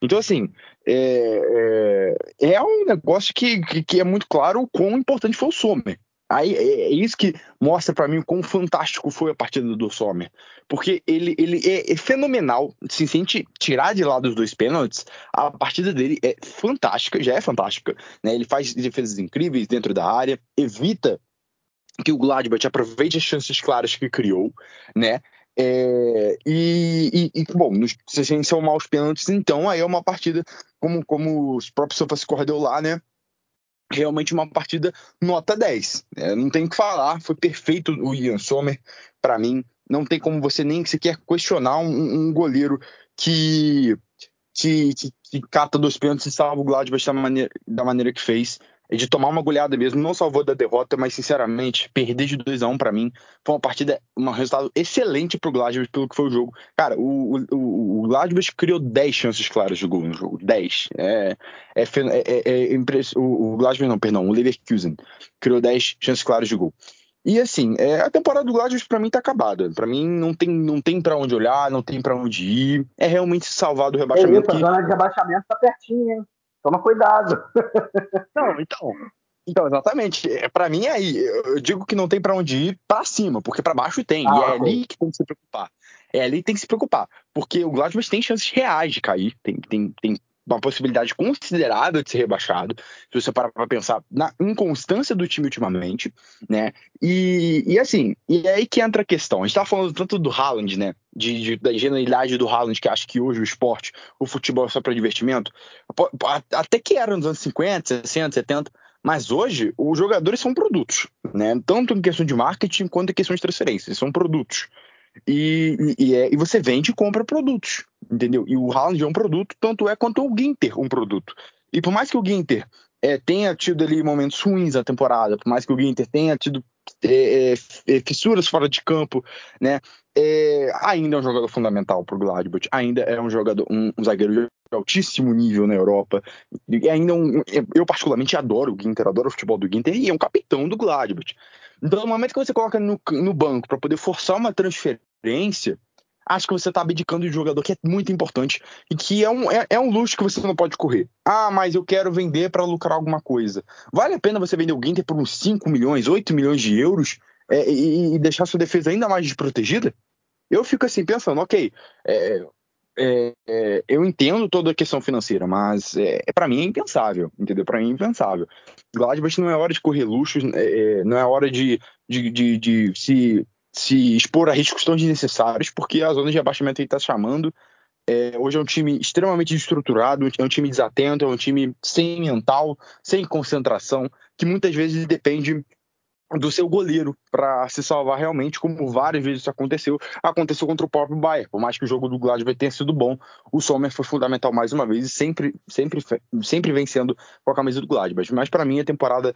Então, assim, é, é, é um negócio que, que, que, é muito claro o quão importante foi o Sommer. Aí, é, é isso que mostra para mim o quão fantástico foi a partida do Sommer. Porque ele, ele é, é, fenomenal. Se, se a gente tirar de lado os dois pênaltis, a partida dele é fantástica, já é fantástica. Né? Ele faz defesas incríveis dentro da área, evita que o Gladbach aproveite as chances claras que criou, né? É, e, e, e, bom, se a gente somar os pênaltis, então aí é uma partida, como, como os próprios SofaScore deu lá, né? Realmente uma partida nota 10. É, não tem o que falar, foi perfeito o Ian Sommer, para mim. Não tem como você nem sequer questionar um, um goleiro que, que, que, que, cata dois pênaltis e salva o Gladbach da maneira, da maneira que fez de tomar uma goleada mesmo, não salvou da derrota, mas sinceramente, perder de 2 a 1 um para mim foi uma partida, um resultado excelente pro Gladbach pelo que foi o jogo. Cara, o, o, o Gladbach criou 10 chances claras de gol no jogo, 10. É, é, é, é, é o, o Gladbach não, perdão, o Leverkusen criou 10 chances claras de gol. E assim, é, a temporada do Gladbach para mim tá acabada. Para mim não tem, não tem para onde olhar, não tem para onde ir. É realmente salvar do rebaixamento. É isso, que... a zona de rebaixamento tá pertinho, hein? Toma cuidado. Não, então. Então, exatamente. É, para mim, é aí, eu digo que não tem para onde ir para cima, porque para baixo tem. Ah, e é ali que tem que se preocupar. É ali que tem que se preocupar. Porque o Gladbach tem chances reais de cair. Tem, tem, tem uma possibilidade considerável de ser rebaixado, se você parar para pensar na inconstância do time ultimamente, né? E, e assim, e é aí que entra a questão. A gente tá falando tanto do Haaland, né? De, de, da ingenuidade do Haaland, que acha que hoje o esporte, o futebol é só para divertimento. Até que era nos anos 50, 60, 70, mas hoje os jogadores são produtos, né? Tanto em questão de marketing quanto em questão de transferência, são produtos. E, e, é, e, você vende e compra produtos, entendeu? E o Haaland é um produto, tanto é quanto o Ginter um produto. E por mais que o Ginter é, tenha tido ali momentos ruins na temporada, por mais que o Ginter tenha tido é, é, é fissuras fora de campo, né? É, ainda é um jogador fundamental para o Gladbach, ainda é um jogador, um, um, zagueiro de altíssimo nível na Europa, e ainda um, eu particularmente adoro o Ginter, adoro o futebol do Ginter, e é um capitão do Gladbach. Então, no momento que você coloca no, no banco para poder forçar uma transferência, acho que você está abdicando de um jogador que é muito importante e que é um, é, é um luxo que você não pode correr. Ah, mas eu quero vender para lucrar alguma coisa. Vale a pena você vender o Ginter por uns 5 milhões, 8 milhões de euros é, e, e, deixar sua defesa ainda mais desprotegida? Eu fico assim pensando, ok, é, é, é, eu entendo toda a questão financeira, mas é, é para mim é impensável, entendeu? Para mim é impensável. Gladbach não é hora de correr luxos, é, não é hora de, de, de, de, se, se expor a riscos tão desnecessários, porque a zona de abaixamento está chamando. É, hoje é um time extremamente desestruturado, é um time desatento, é um time sem mental, sem concentração, que muitas vezes depende do seu goleiro para se salvar realmente, como várias vezes isso aconteceu. Aconteceu contra o próprio Bayern. Por mais que o jogo do Gladbach tenha sido bom, o Sommer foi fundamental mais uma vez e sempre, sempre, sempre vencendo com a camisa do Gladbach. Mas para mim a temporada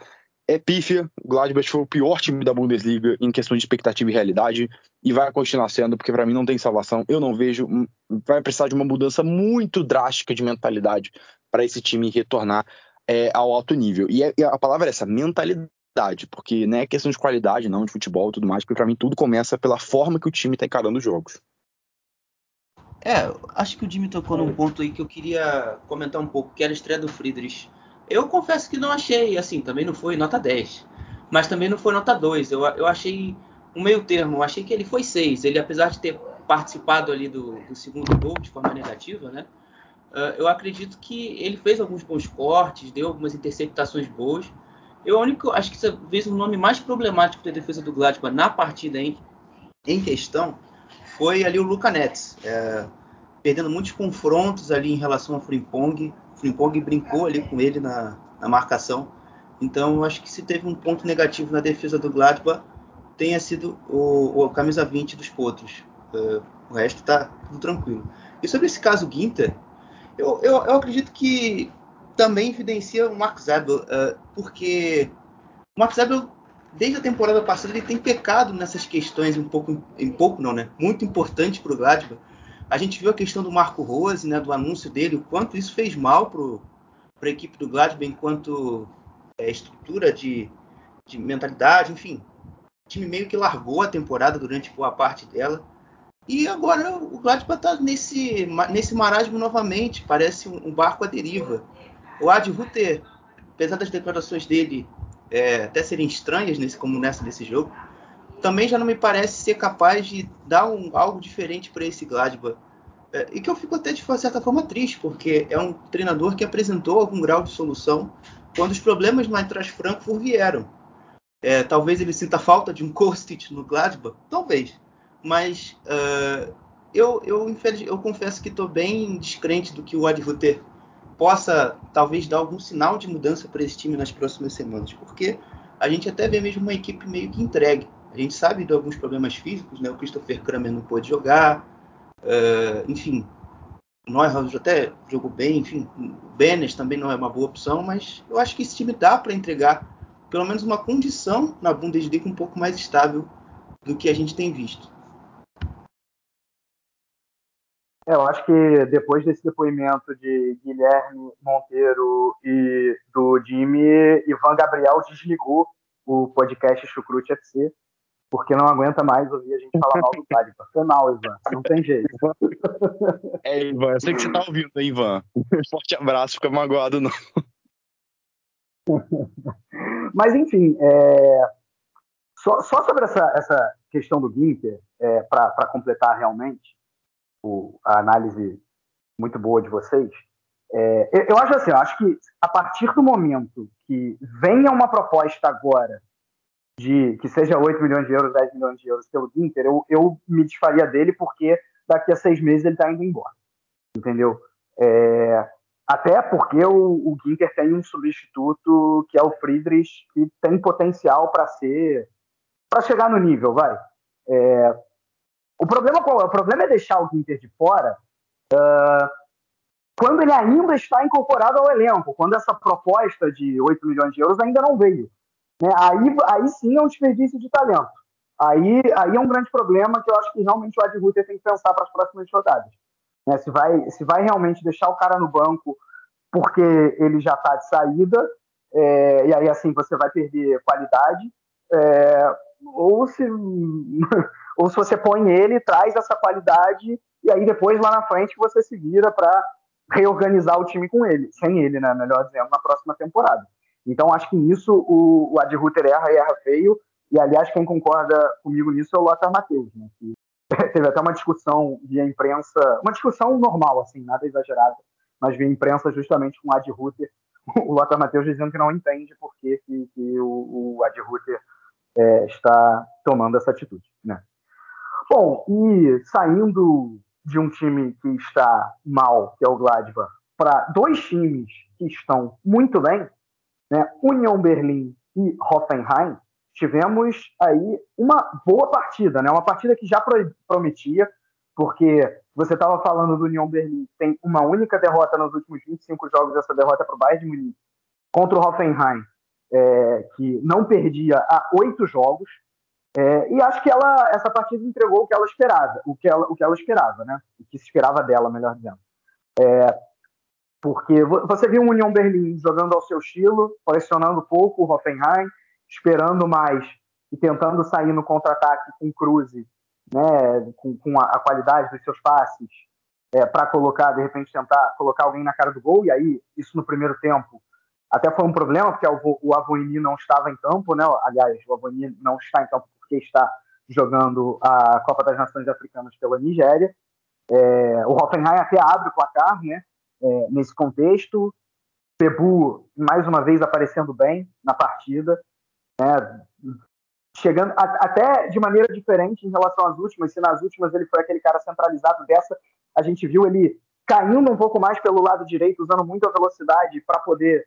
é pífia. Gladbach foi o pior time da Bundesliga em questão de expectativa e realidade e vai continuar sendo, porque para mim não tem salvação. Eu não vejo. Vai precisar de uma mudança muito drástica de mentalidade para esse time retornar é, ao alto nível. E, é, a palavra é essa, mentalidade porque não é questão de qualidade, não, de futebol tudo mais, porque para mim tudo começa pela forma que o time tá encarando os jogos. É, acho que o Jimmy tocou num ponto aí que eu queria comentar um pouco, que era a estreia do Friedrich. Eu confesso que não achei, assim, também não foi nota 10, mas também não foi nota 2. Eu, eu achei um meio termo, eu achei que ele foi 6. Ele, apesar de ter participado ali do, do segundo gol de forma negativa, né? Uh, eu acredito que ele fez alguns bons cortes, deu algumas interceptações boas. Eu único, acho que talvez o nome mais problemático da defesa do Gladbach na partida em, em questão foi ali o Luca Netz, é, perdendo muitos confrontos ali em relação ao Frimpong. Frimpong brincou ali com ele na, na marcação. Então, acho que se teve um ponto negativo na defesa do Gladbach, tenha sido o, o camisa 20 dos Potros. Uh, o resto está tudo tranquilo. E sobre esse caso Guinter, eu, eu, eu acredito que também evidencia o Mark Zabel, uh, porque o Mark Zabel, desde a temporada passada, ele tem pecado nessas questões um pouco, um pouco não, né? Muito importante para o Gladbach. A gente viu a questão do Marco Rose, né? Do anúncio dele, o quanto isso fez mal para a equipe do Gladbach enquanto é, estrutura de, de mentalidade, enfim. O time meio que largou a temporada durante boa parte dela. E agora o Gladbach está nesse, nesse marasmo novamente, parece um, barco à deriva. O Ad Ruther, apesar das declarações dele é, até serem estranhas, nesse, como nessa desse jogo, também já não me parece ser capaz de dar um, algo diferente para esse Gladbach. É, e que eu fico até de certa forma triste, porque é um treinador que apresentou algum grau de solução quando os problemas no Eintracht Frankfurt vieram. É, talvez ele sinta falta de um Kostic no Gladbach, talvez. Mas uh, eu, eu, eu, confesso que estou bem descrente do que o Ad Ruther possa talvez dar algum sinal de mudança para esse time nas próximas semanas, porque a gente até vê mesmo uma equipe meio que entregue. A gente sabe de alguns problemas físicos, né? O Christopher Kramer não pôde jogar, uh, enfim, Neuhaus até jogou bem, enfim, o Benes também não é uma boa opção, mas eu acho que esse time dá para entregar pelo menos uma condição na Bundesliga um pouco mais estável do que a gente tem visto. É, eu acho que depois desse depoimento de Guilherme Monteiro e do Jimmy, Ivan Gabriel desligou o podcast Chucrute FC, porque não aguenta mais ouvir a gente falar mal do Calipa. Foi mal, Ivan. Não tem jeito. É, Ivan, eu sei que você tá ouvindo, hein, Ivan. Forte abraço, fica magoado, não. Mas, enfim, é... só, só, sobre essa, essa questão do Ginter, é, para completar realmente, o, a análise muito boa de vocês. É, eu, eu, acho assim, eu acho que a partir do momento que venha uma proposta agora de que seja 8 milhões de euros, 10 milhões de euros pelo Inter, eu, eu me desfaria dele porque daqui a seis meses ele está indo embora. Entendeu? É, até porque o, o Ginter tem um substituto que é o Friedrich, que tem potencial para ser. para chegar no nível, vai. É, o problema qual é? O problema é deixar o Ginter de fora uh, quando ele ainda está incorporado ao elenco, quando essa proposta de 8 milhões de euros ainda não veio. Né? Aí, aí sim é um desperdício de talento. Aí, aí é um grande problema que eu acho que realmente o Ad Ruther tem que pensar para as próximas rodadas. Né? Se, vai, se vai realmente deixar o cara no banco porque ele já está de saída, é, e aí assim você vai perder qualidade, é, ou se ou se você põe ele, traz essa qualidade e aí depois lá na frente você se vira para reorganizar o time com ele, sem ele, né? Melhor dizendo, na próxima temporada. Então acho que nisso o, o Ad Ruther erra e erra feio. E aliás, quem concorda comigo nisso é o Lothar Matheus, né? Que teve até uma discussão via imprensa, uma discussão normal, assim, nada exagerado, mas via imprensa justamente com o Ad Ruther, o Lothar Matheus dizendo que não entende por que, que, que o, o Ad Ruther é, está tomando essa atitude, né? Bom, e saindo de um time que está mal, que é o Gladbach, para dois times que estão muito bem, né, União Berlim e Hoffenheim, tivemos aí uma boa partida, né, uma partida que já prometia, porque você estava falando do União Berlim, tem uma única derrota nos últimos 25 jogos, essa derrota para o Bayern de Munique, contra o Hoffenheim, é, que não perdia há oito jogos, é, e acho que ela, essa partida entregou o que ela esperava, o que ela, o que ela esperava, né? O que se esperava dela, melhor dizendo. É, porque você viu o União Berlim jogando ao seu estilo, pressionando pouco o Hoffenheim, esperando mais e tentando sair no contra-ataque com Cruze, né, com, com a, a, qualidade dos seus passes, é, para colocar, de repente, tentar colocar alguém na cara do gol, e aí, isso no primeiro tempo, até foi um problema, porque o Avoini não estava em campo, né? aliás, o Avoini não está em campo porque está jogando a Copa das Nações Africanas pela Nigéria. É, o Hoffenheim até abre o placar né, é, nesse contexto. Pebu, mais uma vez, aparecendo bem na partida. Né, chegando a, até de maneira diferente em relação às últimas. Se nas últimas ele foi aquele cara centralizado, dessa a gente viu ele caindo um pouco mais pelo lado direito, usando muita velocidade para poder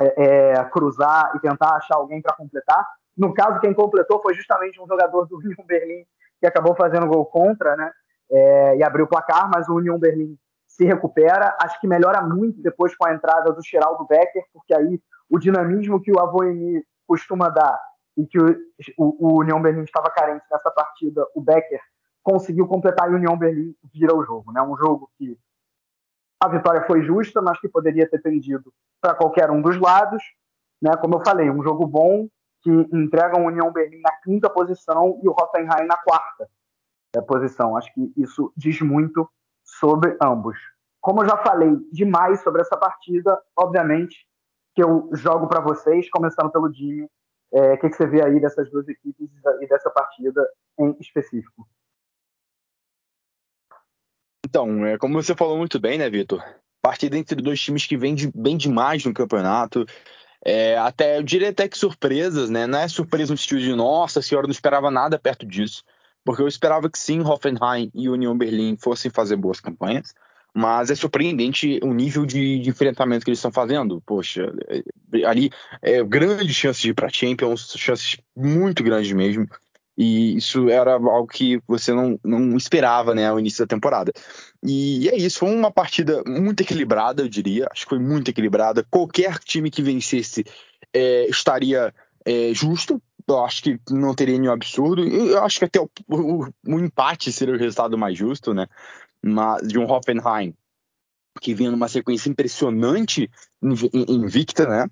é, é, cruzar e tentar achar alguém para completar. No caso, quem completou foi justamente um jogador do Union Berlim que acabou fazendo gol contra, né? É, e abriu o placar, mas o Union Berlim se recupera. Acho que melhora muito depois com a entrada do Geraldo Becker, porque aí o dinamismo que o Avoini costuma dar e que o, o, o União Berlim estava carente nessa partida, o Becker conseguiu completar e o União Berlim vira o jogo. Né? Um jogo que a vitória foi justa, mas que poderia ter pendido para qualquer um dos lados. Né? Como eu falei, um jogo bom, que entregam o União Berlim na quinta posição e o Hoffenheim na quarta é, posição. Acho que isso diz muito sobre ambos. Como eu já falei demais sobre essa partida, obviamente que eu jogo para vocês, começando pelo Dini. É, o que, que você vê aí dessas duas equipes e dessa partida em específico? Então, é, como você falou muito bem, né, Vitor? Partida entre dois times que vem de, bem demais no campeonato. É, até, eu diria até que surpresas, né? Não é surpresa no sentido de, nossa senhora, não esperava nada perto disso. Porque eu esperava que sim, Hoffenheim e Union Berlim fossem fazer boas campanhas. Mas é surpreendente o nível de, de enfrentamento que eles estão fazendo. Poxa, é, ali é grande chance de ir para Champions, chances muito grandes mesmo. E isso era algo que você não, não esperava, né, ao início da temporada. E é isso, foi uma partida muito equilibrada, eu diria. Acho que foi muito equilibrada. Qualquer time que vencesse é, estaria é, justo. Eu acho que não teria nenhum absurdo. Eu acho que até o, o, o empate seria o resultado mais justo, né? Mas, de um Hoffenheim que vinha numa sequência impressionante, invicta, né?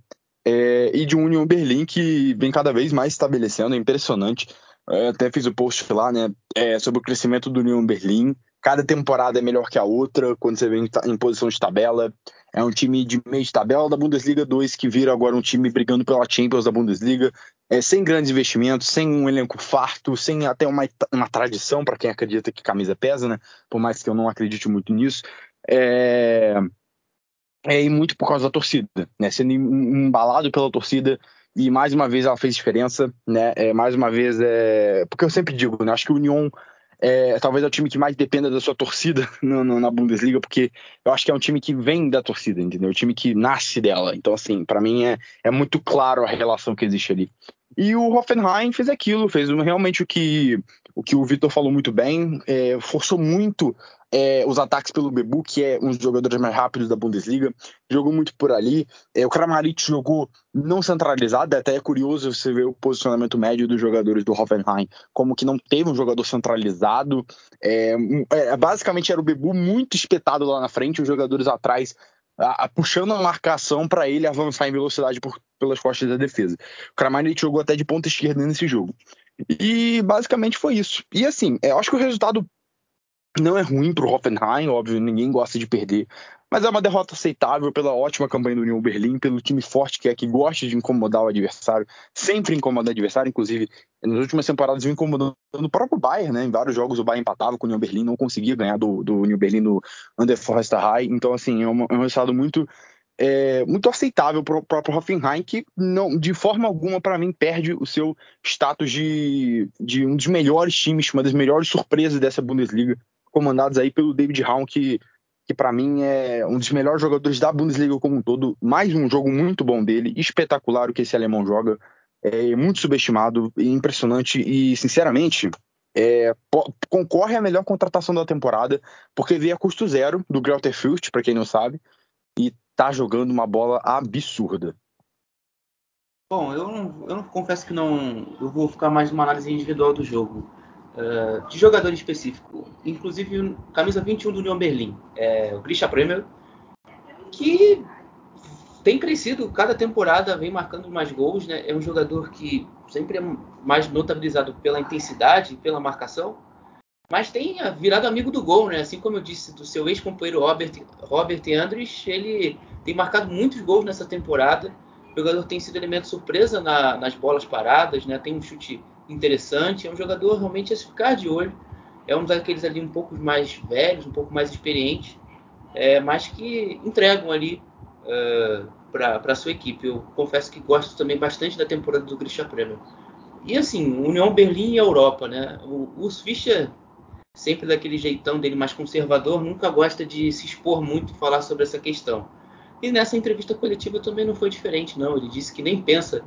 É, e de um Union Berlim que vem cada vez mais estabelecendo, é impressionante. Eu até fiz o post lá, né, é, sobre o crescimento do Union Berlim. Cada temporada é melhor que a outra, quando você vem em posição de tabela. É um time de meio de tabela da Bundesliga 2 que vira agora um time brigando pela Champions da Bundesliga, é, sem grandes investimentos, sem um elenco farto, sem até uma, uma tradição para quem acredita que camisa pesa, né? Por mais que eu não acredite muito nisso. É, é e muito por causa da torcida, né? Sendo embalado pela torcida, e mais uma vez ela fez diferença, né? É, mais uma vez, é... porque eu sempre digo, né? Acho que o Union é, talvez é o time que mais dependa da sua torcida no, no, na Bundesliga, porque eu acho que é um time que vem da torcida, entendeu? O time que nasce dela. Então, assim, para mim é, é muito claro a relação que existe ali. E o Hoffenheim fez aquilo, fez realmente o que o, que o Vitor falou muito bem, é, forçou muito é, os ataques pelo Bebu, que é um dos jogadores mais rápidos da Bundesliga, jogou muito por ali. É, o Kramaric jogou não centralizado, até é curioso você ver o posicionamento médio dos jogadores do Hoffenheim, como que não teve um jogador centralizado. É, é basicamente era o Bebu muito espetado lá na frente, os jogadores atrás a, a, puxando a marcação para ele avançar em velocidade por, pelas costas da defesa. O Kramaric jogou até de ponta esquerda nesse jogo. E basicamente foi isso. E assim, eu acho que o resultado não é ruim para o Hoffenheim, óbvio, ninguém gosta de perder. Mas é uma derrota aceitável pela ótima campanha do União Berlim, pelo time forte que é, que gosta de incomodar o adversário, sempre incomoda o adversário, inclusive nas últimas temporadas vem incomodando o próprio Bayern, né? Em vários jogos o Bayern empatava com o União Berlim, não conseguia ganhar do, do União Berlim no Under Forrester High. Então, assim, é, uma, é um resultado muito é, muito aceitável para o próprio Hoffenheim, que não, de forma alguma, para mim, perde o seu status de, de um dos melhores times, uma das melhores surpresas dessa Bundesliga, comandados aí pelo David Raum, que, que para mim é um dos melhores jogadores da Bundesliga como um todo. Mais um jogo muito bom dele, espetacular o que esse alemão joga, é muito subestimado, impressionante e, sinceramente, é, concorre à melhor contratação da temporada, porque veio a custo zero do Greuther Fürth, para quem não sabe, e tá jogando uma bola absurda. Bom, eu, eu não, confesso que não. Eu vou ficar mais numa análise individual do jogo. Uh, de jogador específico. Inclusive, camisa 21 do Union Berlim. É, o Christian Bremer, que tem crescido cada temporada, vem marcando mais gols. Né? É um jogador que sempre é mais notabilizado pela intensidade, pela marcação mas tem virado amigo do gol, né? Assim como eu disse do seu ex-companheiro Robert, Robert Andres, ele tem marcado muitos gols nessa temporada. O jogador tem sido elemento surpresa na, nas bolas paradas, né? Tem um chute interessante. É um jogador realmente a se ficar de olho. É um daqueles ali um pouco mais velhos, um pouco mais experientes, é, mas que entregam ali uh, é, para a sua equipe. Eu confesso que gosto também bastante da temporada do Christian Premier. E assim, União Berlim e Europa, né? O, o Fischer sempre daquele jeitão dele mais conservador, nunca gosta de se expor muito falar sobre essa questão. E nessa entrevista coletiva também não foi diferente, não. Ele disse que nem pensa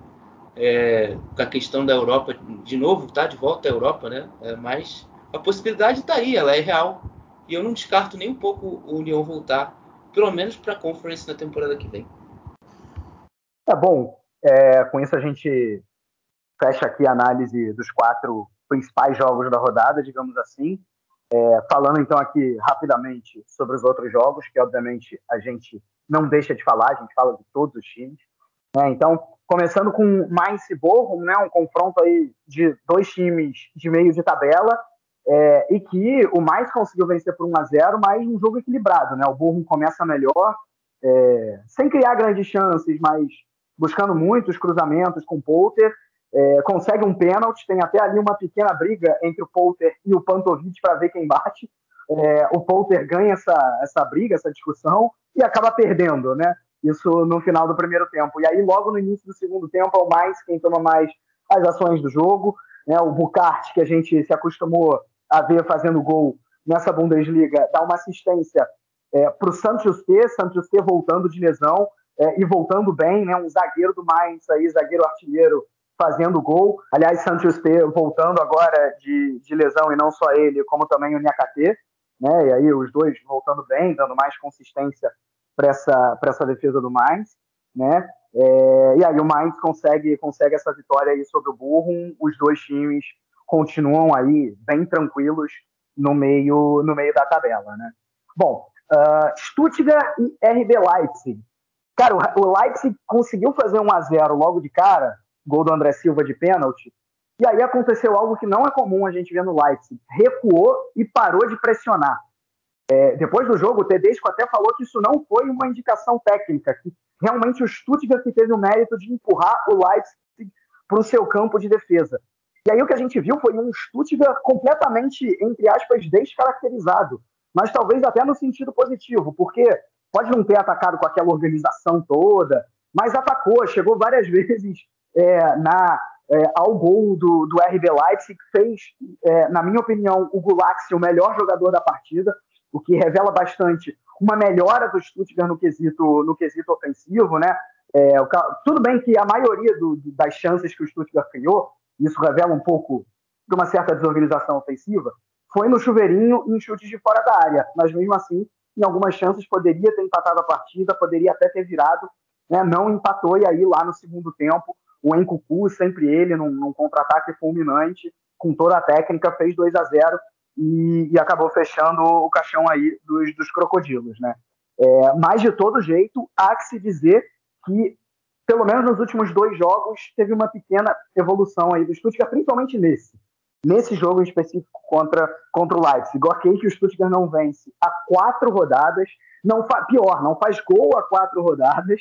é, com a questão da Europa de novo, tá? De volta à Europa, né? É, mas a possibilidade está aí, ela é real. E eu não descarto nem um pouco o União voltar, pelo menos para a Conference na temporada que vem. É bom. É, com isso a gente fecha aqui a análise dos quatro principais jogos da rodada, digamos assim. É, falando então aqui rapidamente sobre os outros jogos, que obviamente a gente não deixa de falar, a gente fala de todos os times. Né? Então, começando com Mainz e Bochum, né? um confronto aí de dois times de meio de tabela, é, e que o Mainz conseguiu vencer por 1 a 0 mas um jogo equilibrado. Né? O Bochum começa melhor, é, sem criar grandes chances, mas buscando muitos cruzamentos com o Polter, é, consegue um pênalti, tem até ali uma pequena briga entre o Polter e o Pantovic para ver quem bate. É, o Polter ganha essa, essa briga, essa discussão, e acaba perdendo, né? Isso no final do primeiro tempo. E aí, logo no início do segundo tempo, é o mais quem toma mais as ações do jogo. Né? O Bucart, que a gente se acostumou a ver fazendo gol nessa Bundesliga, dá uma assistência é, para o Santos T, Santos T voltando de lesão é, e voltando bem, né? Um zagueiro do Mainz aí, zagueiro artilheiro, fazendo gol. Aliás, Santos T voltando agora de, de lesão, e não só ele, como também o Niakate, né? E aí os dois voltando bem, dando mais consistência para essa, essa defesa do Mainz, né? É, e aí o Mainz consegue, consegue essa vitória aí sobre o Burro. Os dois times continuam aí bem tranquilos no meio, no meio da tabela, né? Bom, uh, Stuttgart e RB Leipzig. Cara, o Leipzig conseguiu fazer 1 a 0 logo de cara, gol do André Silva de pênalti. E aí aconteceu algo que não é comum a gente ver no Leipzig. Recuou e parou de pressionar. É, depois do jogo, o Tedesco até falou que isso não foi uma indicação técnica, que realmente o Stuttgart teve o mérito de empurrar o Leipzig para o seu campo de defesa. E aí o que a gente viu foi um Stuttgart completamente, entre aspas, descaracterizado, mas talvez até no sentido positivo, porque pode não ter atacado com aquela organização toda, mas atacou, chegou várias vezes é, na, é, ao gol do, do RB Leipzig, fez, é, na minha opinião, o Gulaxi o melhor jogador da partida, o que revela bastante uma melhora do Stuttgart no quesito, no quesito ofensivo, né? É, tudo bem que a maioria do, das chances que o Stuttgart criou, isso revela um pouco de uma certa desorganização ofensiva, foi no chuveirinho e em chutes de fora da área, mas mesmo assim, em algumas chances poderia ter empatado a partida, poderia até ter virado, né? não empatou, e aí lá no segundo tempo o Encucu, sempre ele, num, num contra-ataque fulminante, com toda a técnica, fez 2 a 0 e, e, acabou fechando o caixão aí dos, dos crocodilos, né? É, mas de todo jeito, há que se dizer que pelo menos nos últimos dois jogos, teve uma pequena evolução aí do Stuttgart, principalmente nesse. Nesse jogo em específico contra, contra o Leipzig. Ok que o Stuttgart não vence há quatro rodadas, não pior, não faz gol há quatro rodadas,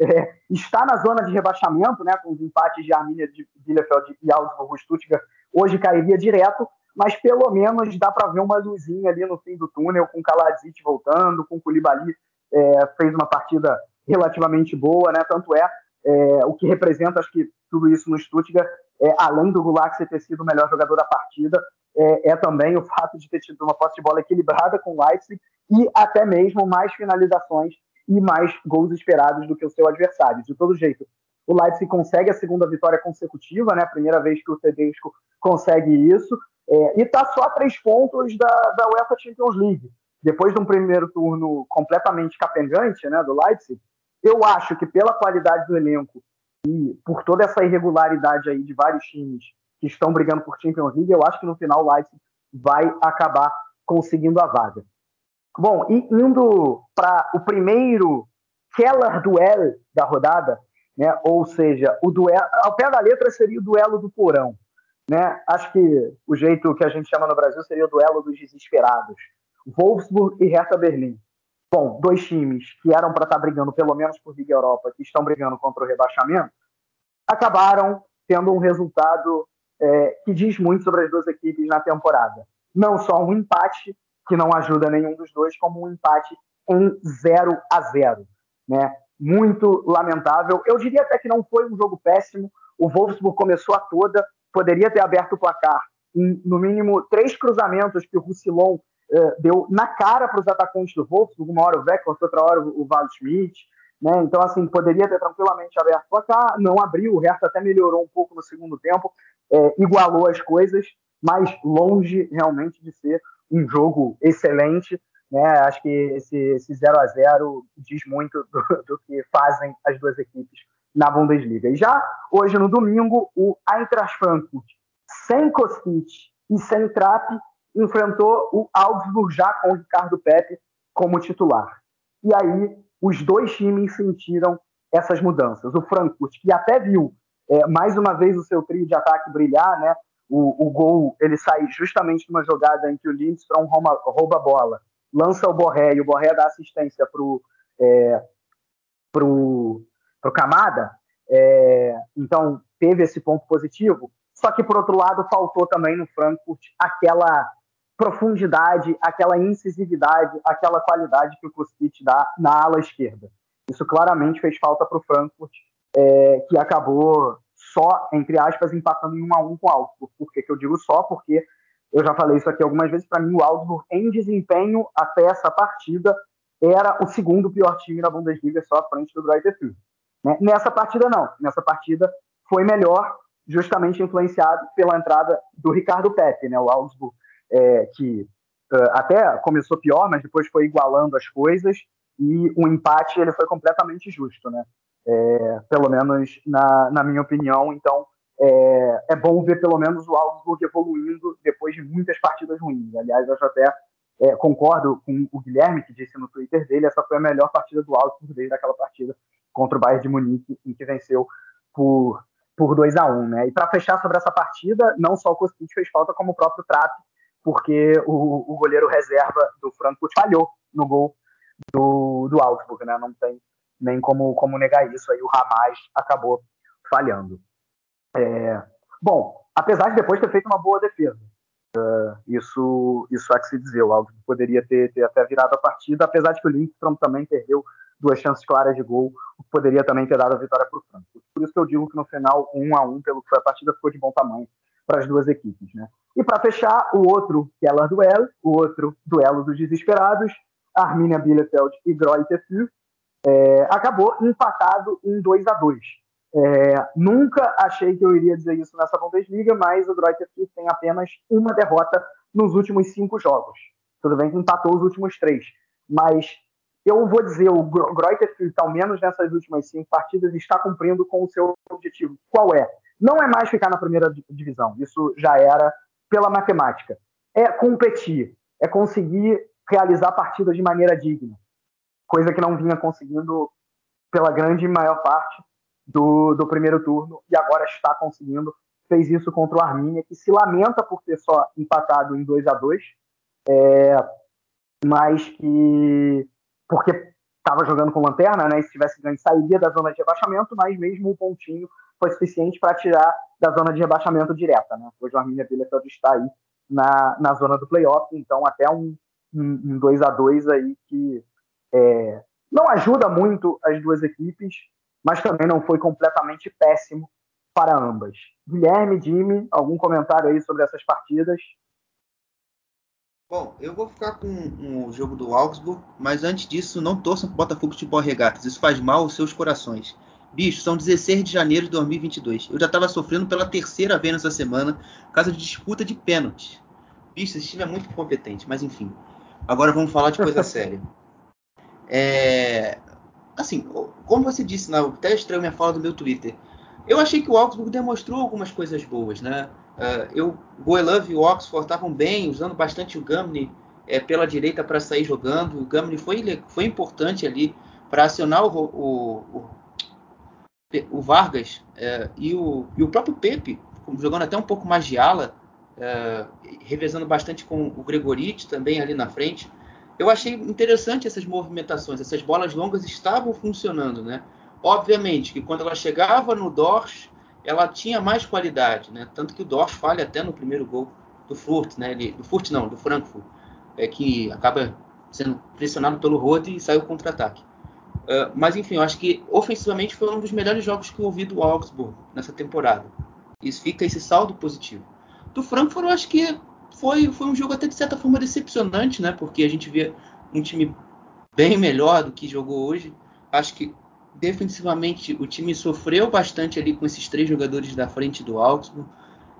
é, está na zona de rebaixamento, né, com os empates de Arminia, de Bielefeld e Augsburg, Stuttgart hoje cairia direto, mas pelo menos dá para ver uma luzinha ali no fim do túnel, com o Kaladzic voltando, com o Koulibaly é, fez uma partida relativamente boa, né, tanto é, é, o que representa, acho que tudo isso no Stuttgart, é, além do Gulak ter sido o melhor jogador da partida, é, é, também o fato de ter tido uma posse de bola equilibrada com o Leipzig e até mesmo mais finalizações e mais gols esperados do que o seu adversário. De todo jeito, o Leipzig consegue a segunda vitória consecutiva, né? Primeira vez que o Tedesco consegue isso. É, e está só a três pontos da, da UEFA Champions League. Depois de um primeiro turno completamente capengante né, do Leipzig, eu acho que pela qualidade do elenco e por toda essa irregularidade aí de vários times que estão brigando por Champions League, eu acho que no final o Leipzig vai acabar conseguindo a vaga. Bom, e indo para o primeiro Keller Duel da rodada, né? ou seja, o duelo, ao pé da letra seria o duelo do porão. Né? Acho que o jeito que a gente chama no Brasil seria o duelo dos desesperados. Wolfsburg e Hertha Berlim. Bom, dois times que eram para estar tá brigando pelo menos por Liga Europa, que estão brigando contra o rebaixamento, acabaram tendo um resultado é, que diz muito sobre as duas equipes na temporada. Não só um empate, que não ajuda nenhum dos dois, como um empate em 0 a 0 né? Muito lamentável. Eu diria até que não foi um jogo péssimo. O Wolfsburg começou a toda, poderia ter aberto o placar em, no mínimo, três cruzamentos que o Roussillon uh, deu na cara para os atacantes do Wolfsburg. Uma hora o Weckert, outra hora o Val Schmidt. Né? Então, assim, poderia ter tranquilamente aberto o placar. Não abriu, o Hertha até melhorou um pouco no segundo tempo, é, igualou as coisas, mas longe realmente de ser um jogo excelente. Né? Acho que esse, esse 0 a 0 diz muito do, do, que fazem as duas equipes na Bundesliga. E já hoje, no domingo, o Eintracht Frankfurt, sem Kostic e sem Trapp, enfrentou o Augsburg já com o Ricardo Pepe como titular. E aí, os dois times sentiram essas mudanças. O Frankfurt, que até viu é, mais uma vez o seu trio de ataque brilhar, né? o, o gol ele sai justamente numa jogada em que o Lindstrom rouba, rouba a bola, lança o Borré e o Borré dá assistência pro, é, pro, pro Camada. É, então teve esse ponto positivo. Só que por outro lado faltou também no Frankfurt aquela profundidade, aquela incisividade, aquela qualidade que o Kostic dá na ala esquerda. Isso claramente fez falta para o Frankfurt, é, que acabou só, entre aspas, empatando em 1 a 1 com o Augsburg. Por que, que eu digo só? Porque eu já falei isso aqui algumas vezes, para mim o Augsburg em desempenho até essa partida era o segundo pior time da Bundesliga, só à frente do Greuther Fürth. Né? Nessa partida não, nessa partida foi melhor, justamente influenciado pela entrada do Ricardo Pepe, né? o Augsburg é, que uh, até começou pior, mas depois foi igualando as coisas e o empate ele foi completamente justo, né? é, pelo menos na, na, minha opinião. Então, é, é, bom ver pelo menos o Augsburg evoluindo depois de muitas partidas ruins. Aliás, eu até é, concordo com o Guilherme, que disse no Twitter dele, essa foi a melhor partida do Augsburg desde aquela partida contra o Bayern de Munique, em que venceu por, por 2 a 1 né? E para fechar sobre essa partida, não só o Kostic fez falta, como o próprio Trapp, porque o, o goleiro reserva do Frankfurt falhou no gol do, do Augsburg, né? Não tem nem como, como negar isso. Aí o Hamas acabou falhando. É, bom, apesar de depois ter feito uma boa defesa, uh, isso, isso há que se dizer. O Alves poderia ter, ter até virado a partida, apesar de que o Lindstrom também perdeu duas chances claras de gol, o que poderia também ter dado a vitória para o Frankfurt. Por isso que eu digo que no final, um a um, pelo que foi a partida, ficou de bom tamanho para as duas equipes. Né? E para fechar, o outro Keller Duel, o outro duelo dos desesperados, Arminia Bielefeld e Greuther Fürth, é, acabou empatado em 2 a 2 é, Nunca achei que eu iria dizer isso nessa Bundesliga, mas o Greuther tem apenas uma derrota nos últimos cinco jogos. Tudo bem que empatou os últimos três, mas eu vou dizer, o Greuther ao menos nessas últimas cinco partidas, está cumprindo com o seu objetivo. Qual é? Não é mais ficar na primeira divisão, isso já era pela matemática. É competir, é conseguir realizar partidas de maneira digna coisa que não vinha conseguindo pela grande maior parte do, do primeiro turno e agora está conseguindo. Fez isso contra o Arminia, que se lamenta por ter só empatado em 2 a 2 é, mas que porque estava jogando com lanterna, né? E se tivesse ganho, sairia da zona de rebaixamento, mas mesmo o pontinho foi suficiente para tirar da zona de rebaixamento direta, né? Hoje o Arminia Bielefeld está aí na, na zona do playoff, então até um, um, um 2 a 2 aí que é, não ajuda muito as duas equipes, mas também não foi completamente péssimo para ambas. Guilherme, Jimmy, algum comentário aí sobre essas partidas? Bom, eu vou ficar com o jogo do Augsburg, mas antes disso, não torçam para o Botafogo Futebol Regatas. Isso faz mal aos seus corações. Bicho, são 16 de janeiro de 2022. Eu já estava sofrendo pela terceira vez nessa semana, caso de disputa de pênaltis. Bicho, esse time é muito competente, mas enfim. Agora vamos falar de coisa séria. É, assim, como você disse, na, até estranho minha fala do meu Twitter, eu achei que o Augsburg demonstrou algumas coisas boas, né? Uh, eu, Goelove e o Oxford estavam bem, usando bastante o Gamni é, pela direita para sair jogando. O Gamni foi, foi importante ali para acionar o, o, o, o Vargas é, e, o, e o próprio Pepe, jogando até um pouco mais de ala, é, revezando bastante com o Gregoriti também ali na frente. Eu achei interessante essas movimentações, essas bolas longas estavam funcionando, né? Obviamente que quando ela chegava no Dorsch, ela tinha mais qualidade, né? Tanto que o Dorsch falha até no primeiro gol do Furt, né? Ele, do Furt não, do Frankfurt, é que acaba sendo pressionado pelo Rode e saiu contra-ataque. Uh, mas enfim, eu acho que ofensivamente foi um dos melhores jogos que eu ouvi do Augsburg nessa temporada. Isso fica esse saldo positivo. Do Frankfurt, eu acho que foi, foi um jogo até de certa forma decepcionante, né? Porque a gente vê um time bem melhor do que jogou hoje. Acho que defensivamente o time sofreu bastante ali com esses três jogadores da frente do Augsburg,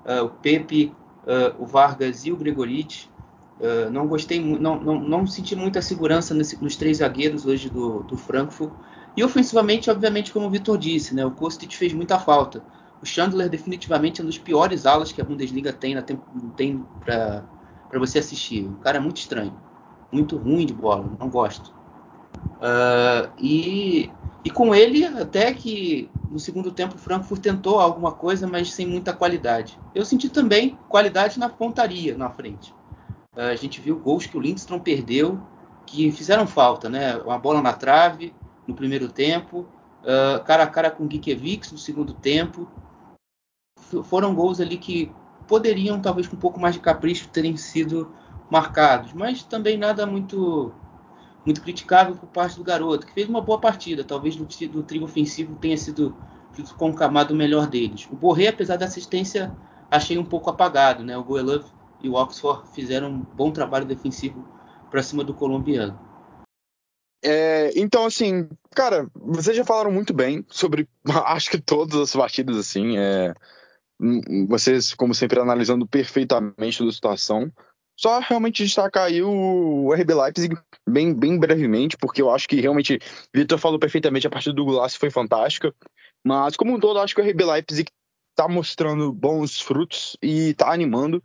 uh, o Pepe, uh, o Vargas e o Gregoriti. Uh, não gostei, não, não, não senti muita segurança nesse, nos três zagueiros hoje do, do Frankfurt. E ofensivamente, obviamente, como o Vitor disse, né, o Kostic fez muita falta. O Chandler definitivamente é um dos piores alas que a Bundesliga tem, na, tem para você assistir. O cara é muito estranho, muito ruim de bola, não gosto. Uh, e e com ele, até que no segundo tempo o Frankfurt tentou alguma coisa, mas sem muita qualidade. Eu senti também qualidade na pontaria na frente. A gente viu gols que o Lindstrom perdeu, que fizeram falta, né? Uma bola na trave no primeiro tempo, uh, cara a cara com o Gikiewicz no segundo tempo. Foram gols ali que poderiam, talvez com um pouco mais de capricho, terem sido marcados, mas também nada muito muito criticável por parte do garoto, que fez uma boa partida. Talvez do, do trio ofensivo tenha sido junto com o Camado o melhor deles. O Borré, apesar da assistência, achei um pouco apagado. Né? O Goelov e o Oxford fizeram um bom trabalho defensivo para cima do colombiano. É, então, assim, cara, vocês já falaram muito bem sobre, acho que todas as partidas, assim, é, vocês, como sempre, analisando perfeitamente a situação. Só realmente destacar aí o RB Leipzig bem, bem brevemente, porque eu acho que realmente Vitor falou perfeitamente, a partida do Glass foi fantástica, mas como um todo, acho que o RB Leipzig está mostrando bons frutos e está animando.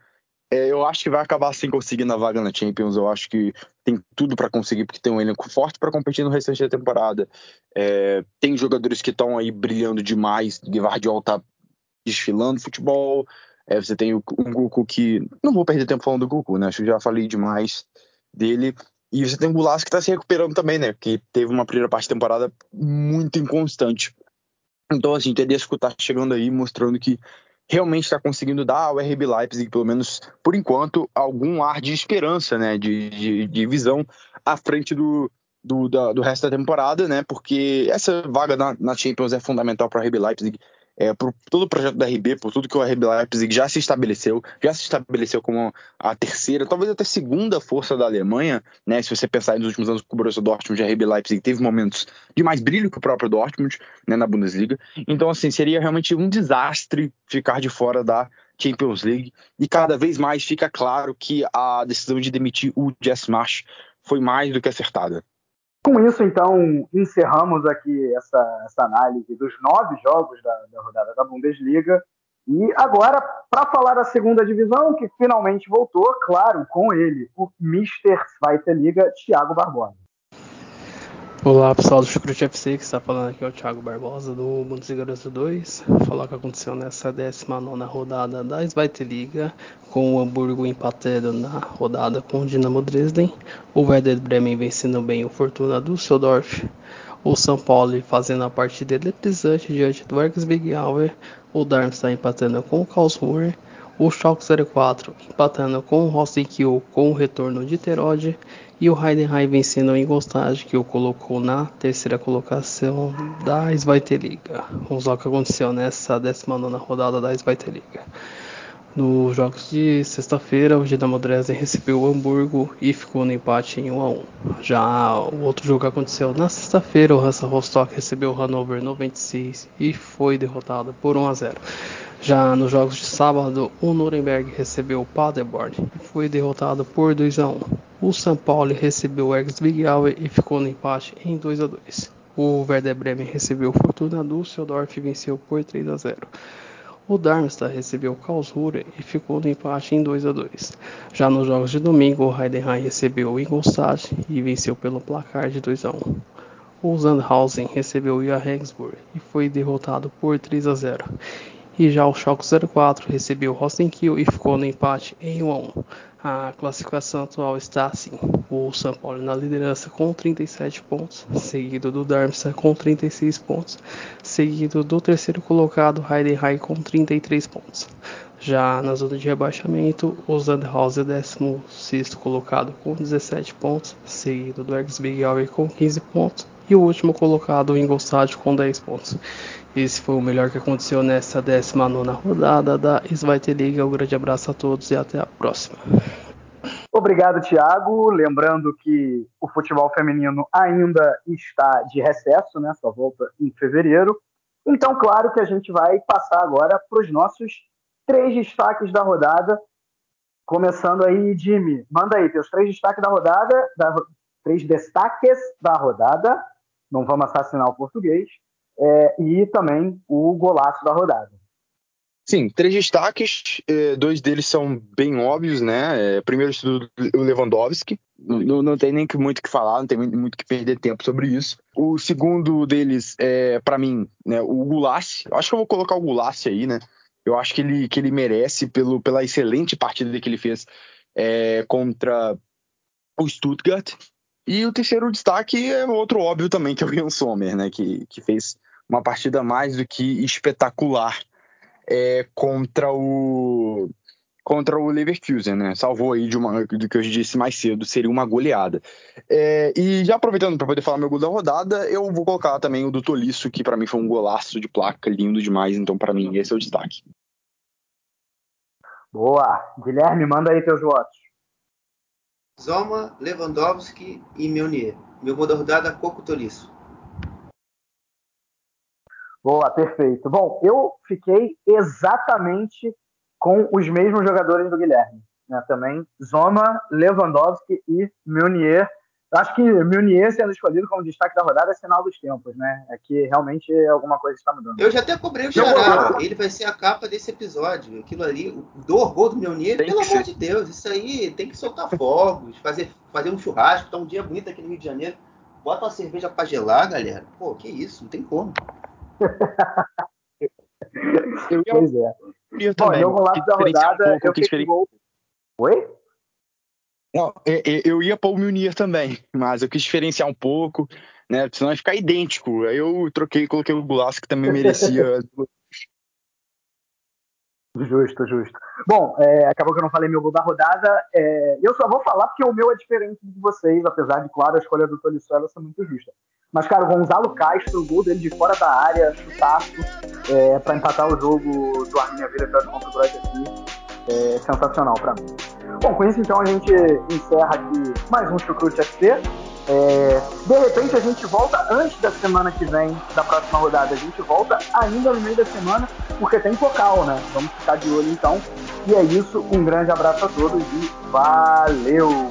É, eu acho que vai acabar assim conseguindo a vaga na Champions. Eu acho que tem tudo para conseguir, porque tem um elenco forte para competir no restante da temporada. É, tem jogadores que estão aí brilhando demais. Guardiol tá desfilando futebol. É, você tem o, um Goku que. Não vou perder tempo falando do Goku, né? Acho que já falei demais dele. E você tem o Gulasso que tá se recuperando também, né? Porque teve uma primeira parte da temporada muito inconstante. Então, assim, Tedesco tá chegando aí mostrando que realmente está conseguindo dar ao RB Leipzig, pelo menos por enquanto, algum ar de esperança, né? De, de, de visão à frente do, do, da, do resto da temporada, né? Porque essa vaga na, na Champions é fundamental para o RB Leipzig é, por todo o projeto da RB, por tudo que o RB Leipzig já se estabeleceu, já se estabeleceu como a terceira, talvez até segunda força da Alemanha, né? Se você pensar nos últimos anos que o Borussia Dortmund a RB Leipzig teve momentos de mais brilho que o próprio Dortmund, né, na Bundesliga. Então, assim, seria realmente um desastre ficar de fora da Champions League e cada vez mais fica claro que a decisão de demitir o Jess Marsh foi mais do que acertada. Com isso, então, encerramos aqui essa, essa análise dos nove jogos da, da rodada da Bundesliga. E agora, para falar da segunda divisão, que finalmente voltou, claro, com ele, o Mr. Zweite Liga, Thiago Barbosa. Olá pessoal do Chucrute FC, que está falando aqui é o Thiago Barbosa do Bundesliga 2. Falar o que aconteceu nessa 19 rodada da Zweite Liga, com o Hamburgo empatando na rodada com o Dinamo Dresden, o Werder Bremen vencendo bem o Fortuna Düsseldorf, o São Paulo fazendo a partida eletrizante diante do Big Auer, o Darmstadt empatando com o Karlsruhe, o Schalke 04 empatando com o Rosen Kiel com o retorno de Terode e o Heidenheim vencendo o Ingolstadt que o colocou na terceira colocação da Liga. Vamos lá o que aconteceu nessa 19 rodada da Liga. Nos jogos de sexta-feira, o Dinamo Dresden recebeu o Hamburgo e ficou no empate em 1 a 1. Já o outro jogo aconteceu na sexta-feira, o Hansa Rostock recebeu o Hannover 96 e foi derrotado por 1 a 0. Já nos jogos de sábado, o Nuremberg recebeu o Paderborn e foi derrotado por 2 a 1. O São Paulo recebeu o Ex-Big e ficou no empate em 2 a 2. O Werder Bremen recebeu o Fortuna Düsseldorf e venceu por 3 a 0. O Darmstadt recebeu o Karlsruhe e ficou no empate em 2 a 2. Já nos jogos de domingo, o Heidenheim recebeu o Ingolstadt e venceu pelo placar de 2 a 1. O Sandhausen recebeu o Regensburg e foi derrotado por 3 a 0. E já o Schalke 04 recebeu o Rosenkiel e ficou no empate em 1 a 1. A classificação atual está assim: o São Paulo na liderança com 37 pontos, seguido do Darmstadt com 36 pontos, seguido do terceiro colocado Heidenheim com 33 pontos. Já na zona de rebaixamento, o Sandhausen é 16 colocado com 17 pontos, seguido do Ex-Big com 15 pontos e o último colocado, o Ingolstadt, com 10 pontos. Esse foi o melhor que aconteceu nessa 19 rodada da Zweite Liga. Um grande abraço a todos e até a próxima. Obrigado, Thiago. Lembrando que o futebol feminino ainda está de recesso, né? Só volta em fevereiro. Então, claro que a gente vai passar agora para os nossos três destaques da rodada. Começando aí, Jimmy, manda aí teus três destaques da rodada, da, três destaques da rodada. Não vamos assassinar o português é, e também o golaço da rodada. Sim, três destaques, é, dois deles são bem óbvios, né? É, primeiro o Lewandowski, não, não tem nem muito o que falar, não tem muito que perder tempo sobre isso. O segundo deles é, para mim, né, o Gulassi. Eu acho que eu vou colocar o Gulassi aí, né? Eu acho que ele, que ele merece pelo, pela excelente partida que ele fez é, contra o Stuttgart. E o terceiro destaque é outro óbvio também, que é o Ian Sommer, né? Que, que fez uma partida mais do que espetacular é, contra o contra o Leverkusen, né? Salvou aí de uma do que eu disse mais cedo, seria uma goleada. É, e já aproveitando para poder falar meu gol da rodada, eu vou colocar também o do Tolisso, que para mim foi um golaço de placa, lindo demais, então para mim esse é o destaque. Boa, Guilherme, manda aí teus votos. Zoma, Lewandowski e Meunier. Meu gol da rodada, Coco Tolisso. Boa, perfeito. Bom, eu fiquei exatamente com os mesmos jogadores do Guilherme. Né? Também Zoma, Lewandowski e Meunier. Acho que Meunier sendo escolhido como destaque da rodada é sinal dos tempos, né? É que realmente alguma coisa está mudando. Eu já até cobrei o Xará. Ele vai ser a capa desse episódio. Aquilo ali, o gol do Meunier, pelo amor ser. de Deus, isso aí tem que soltar fogos, fazer, fazer um churrasco, tá um dia bonito aqui no Rio de Janeiro. Bota uma cerveja pra gelar, galera. Pô, que isso, não tem como. Eu ia, pois é. Eu Bom, meu relato da rodada, um eu fiquei gol... Oi? Não, eu ia pôr o Munir também, mas eu quis diferenciar um pouco, né? Senão ia ficar idêntico. Aí eu troquei e coloquei o Gulasso, que também merecia. Justo, justo. Bom, é, acabou que eu não falei meu gol da rodada. É, eu só vou falar porque o meu é diferente de vocês, apesar de, claro, a escolha do Tolisso ser muito justa. Mas, cara, o Gonzalo Castro, o gol dele de fora da área, chutaço, é, para empatar o jogo do Arminia Vila contra o Bright aqui, é sensacional para mim. Bom, com isso, então, a gente encerra aqui mais um Chucrute FC. É, de repente a gente volta antes da semana que vem, da próxima rodada. A gente volta ainda no meio da semana, porque tem focal, né? Vamos ficar de olho então. E é isso, um grande abraço a todos e valeu!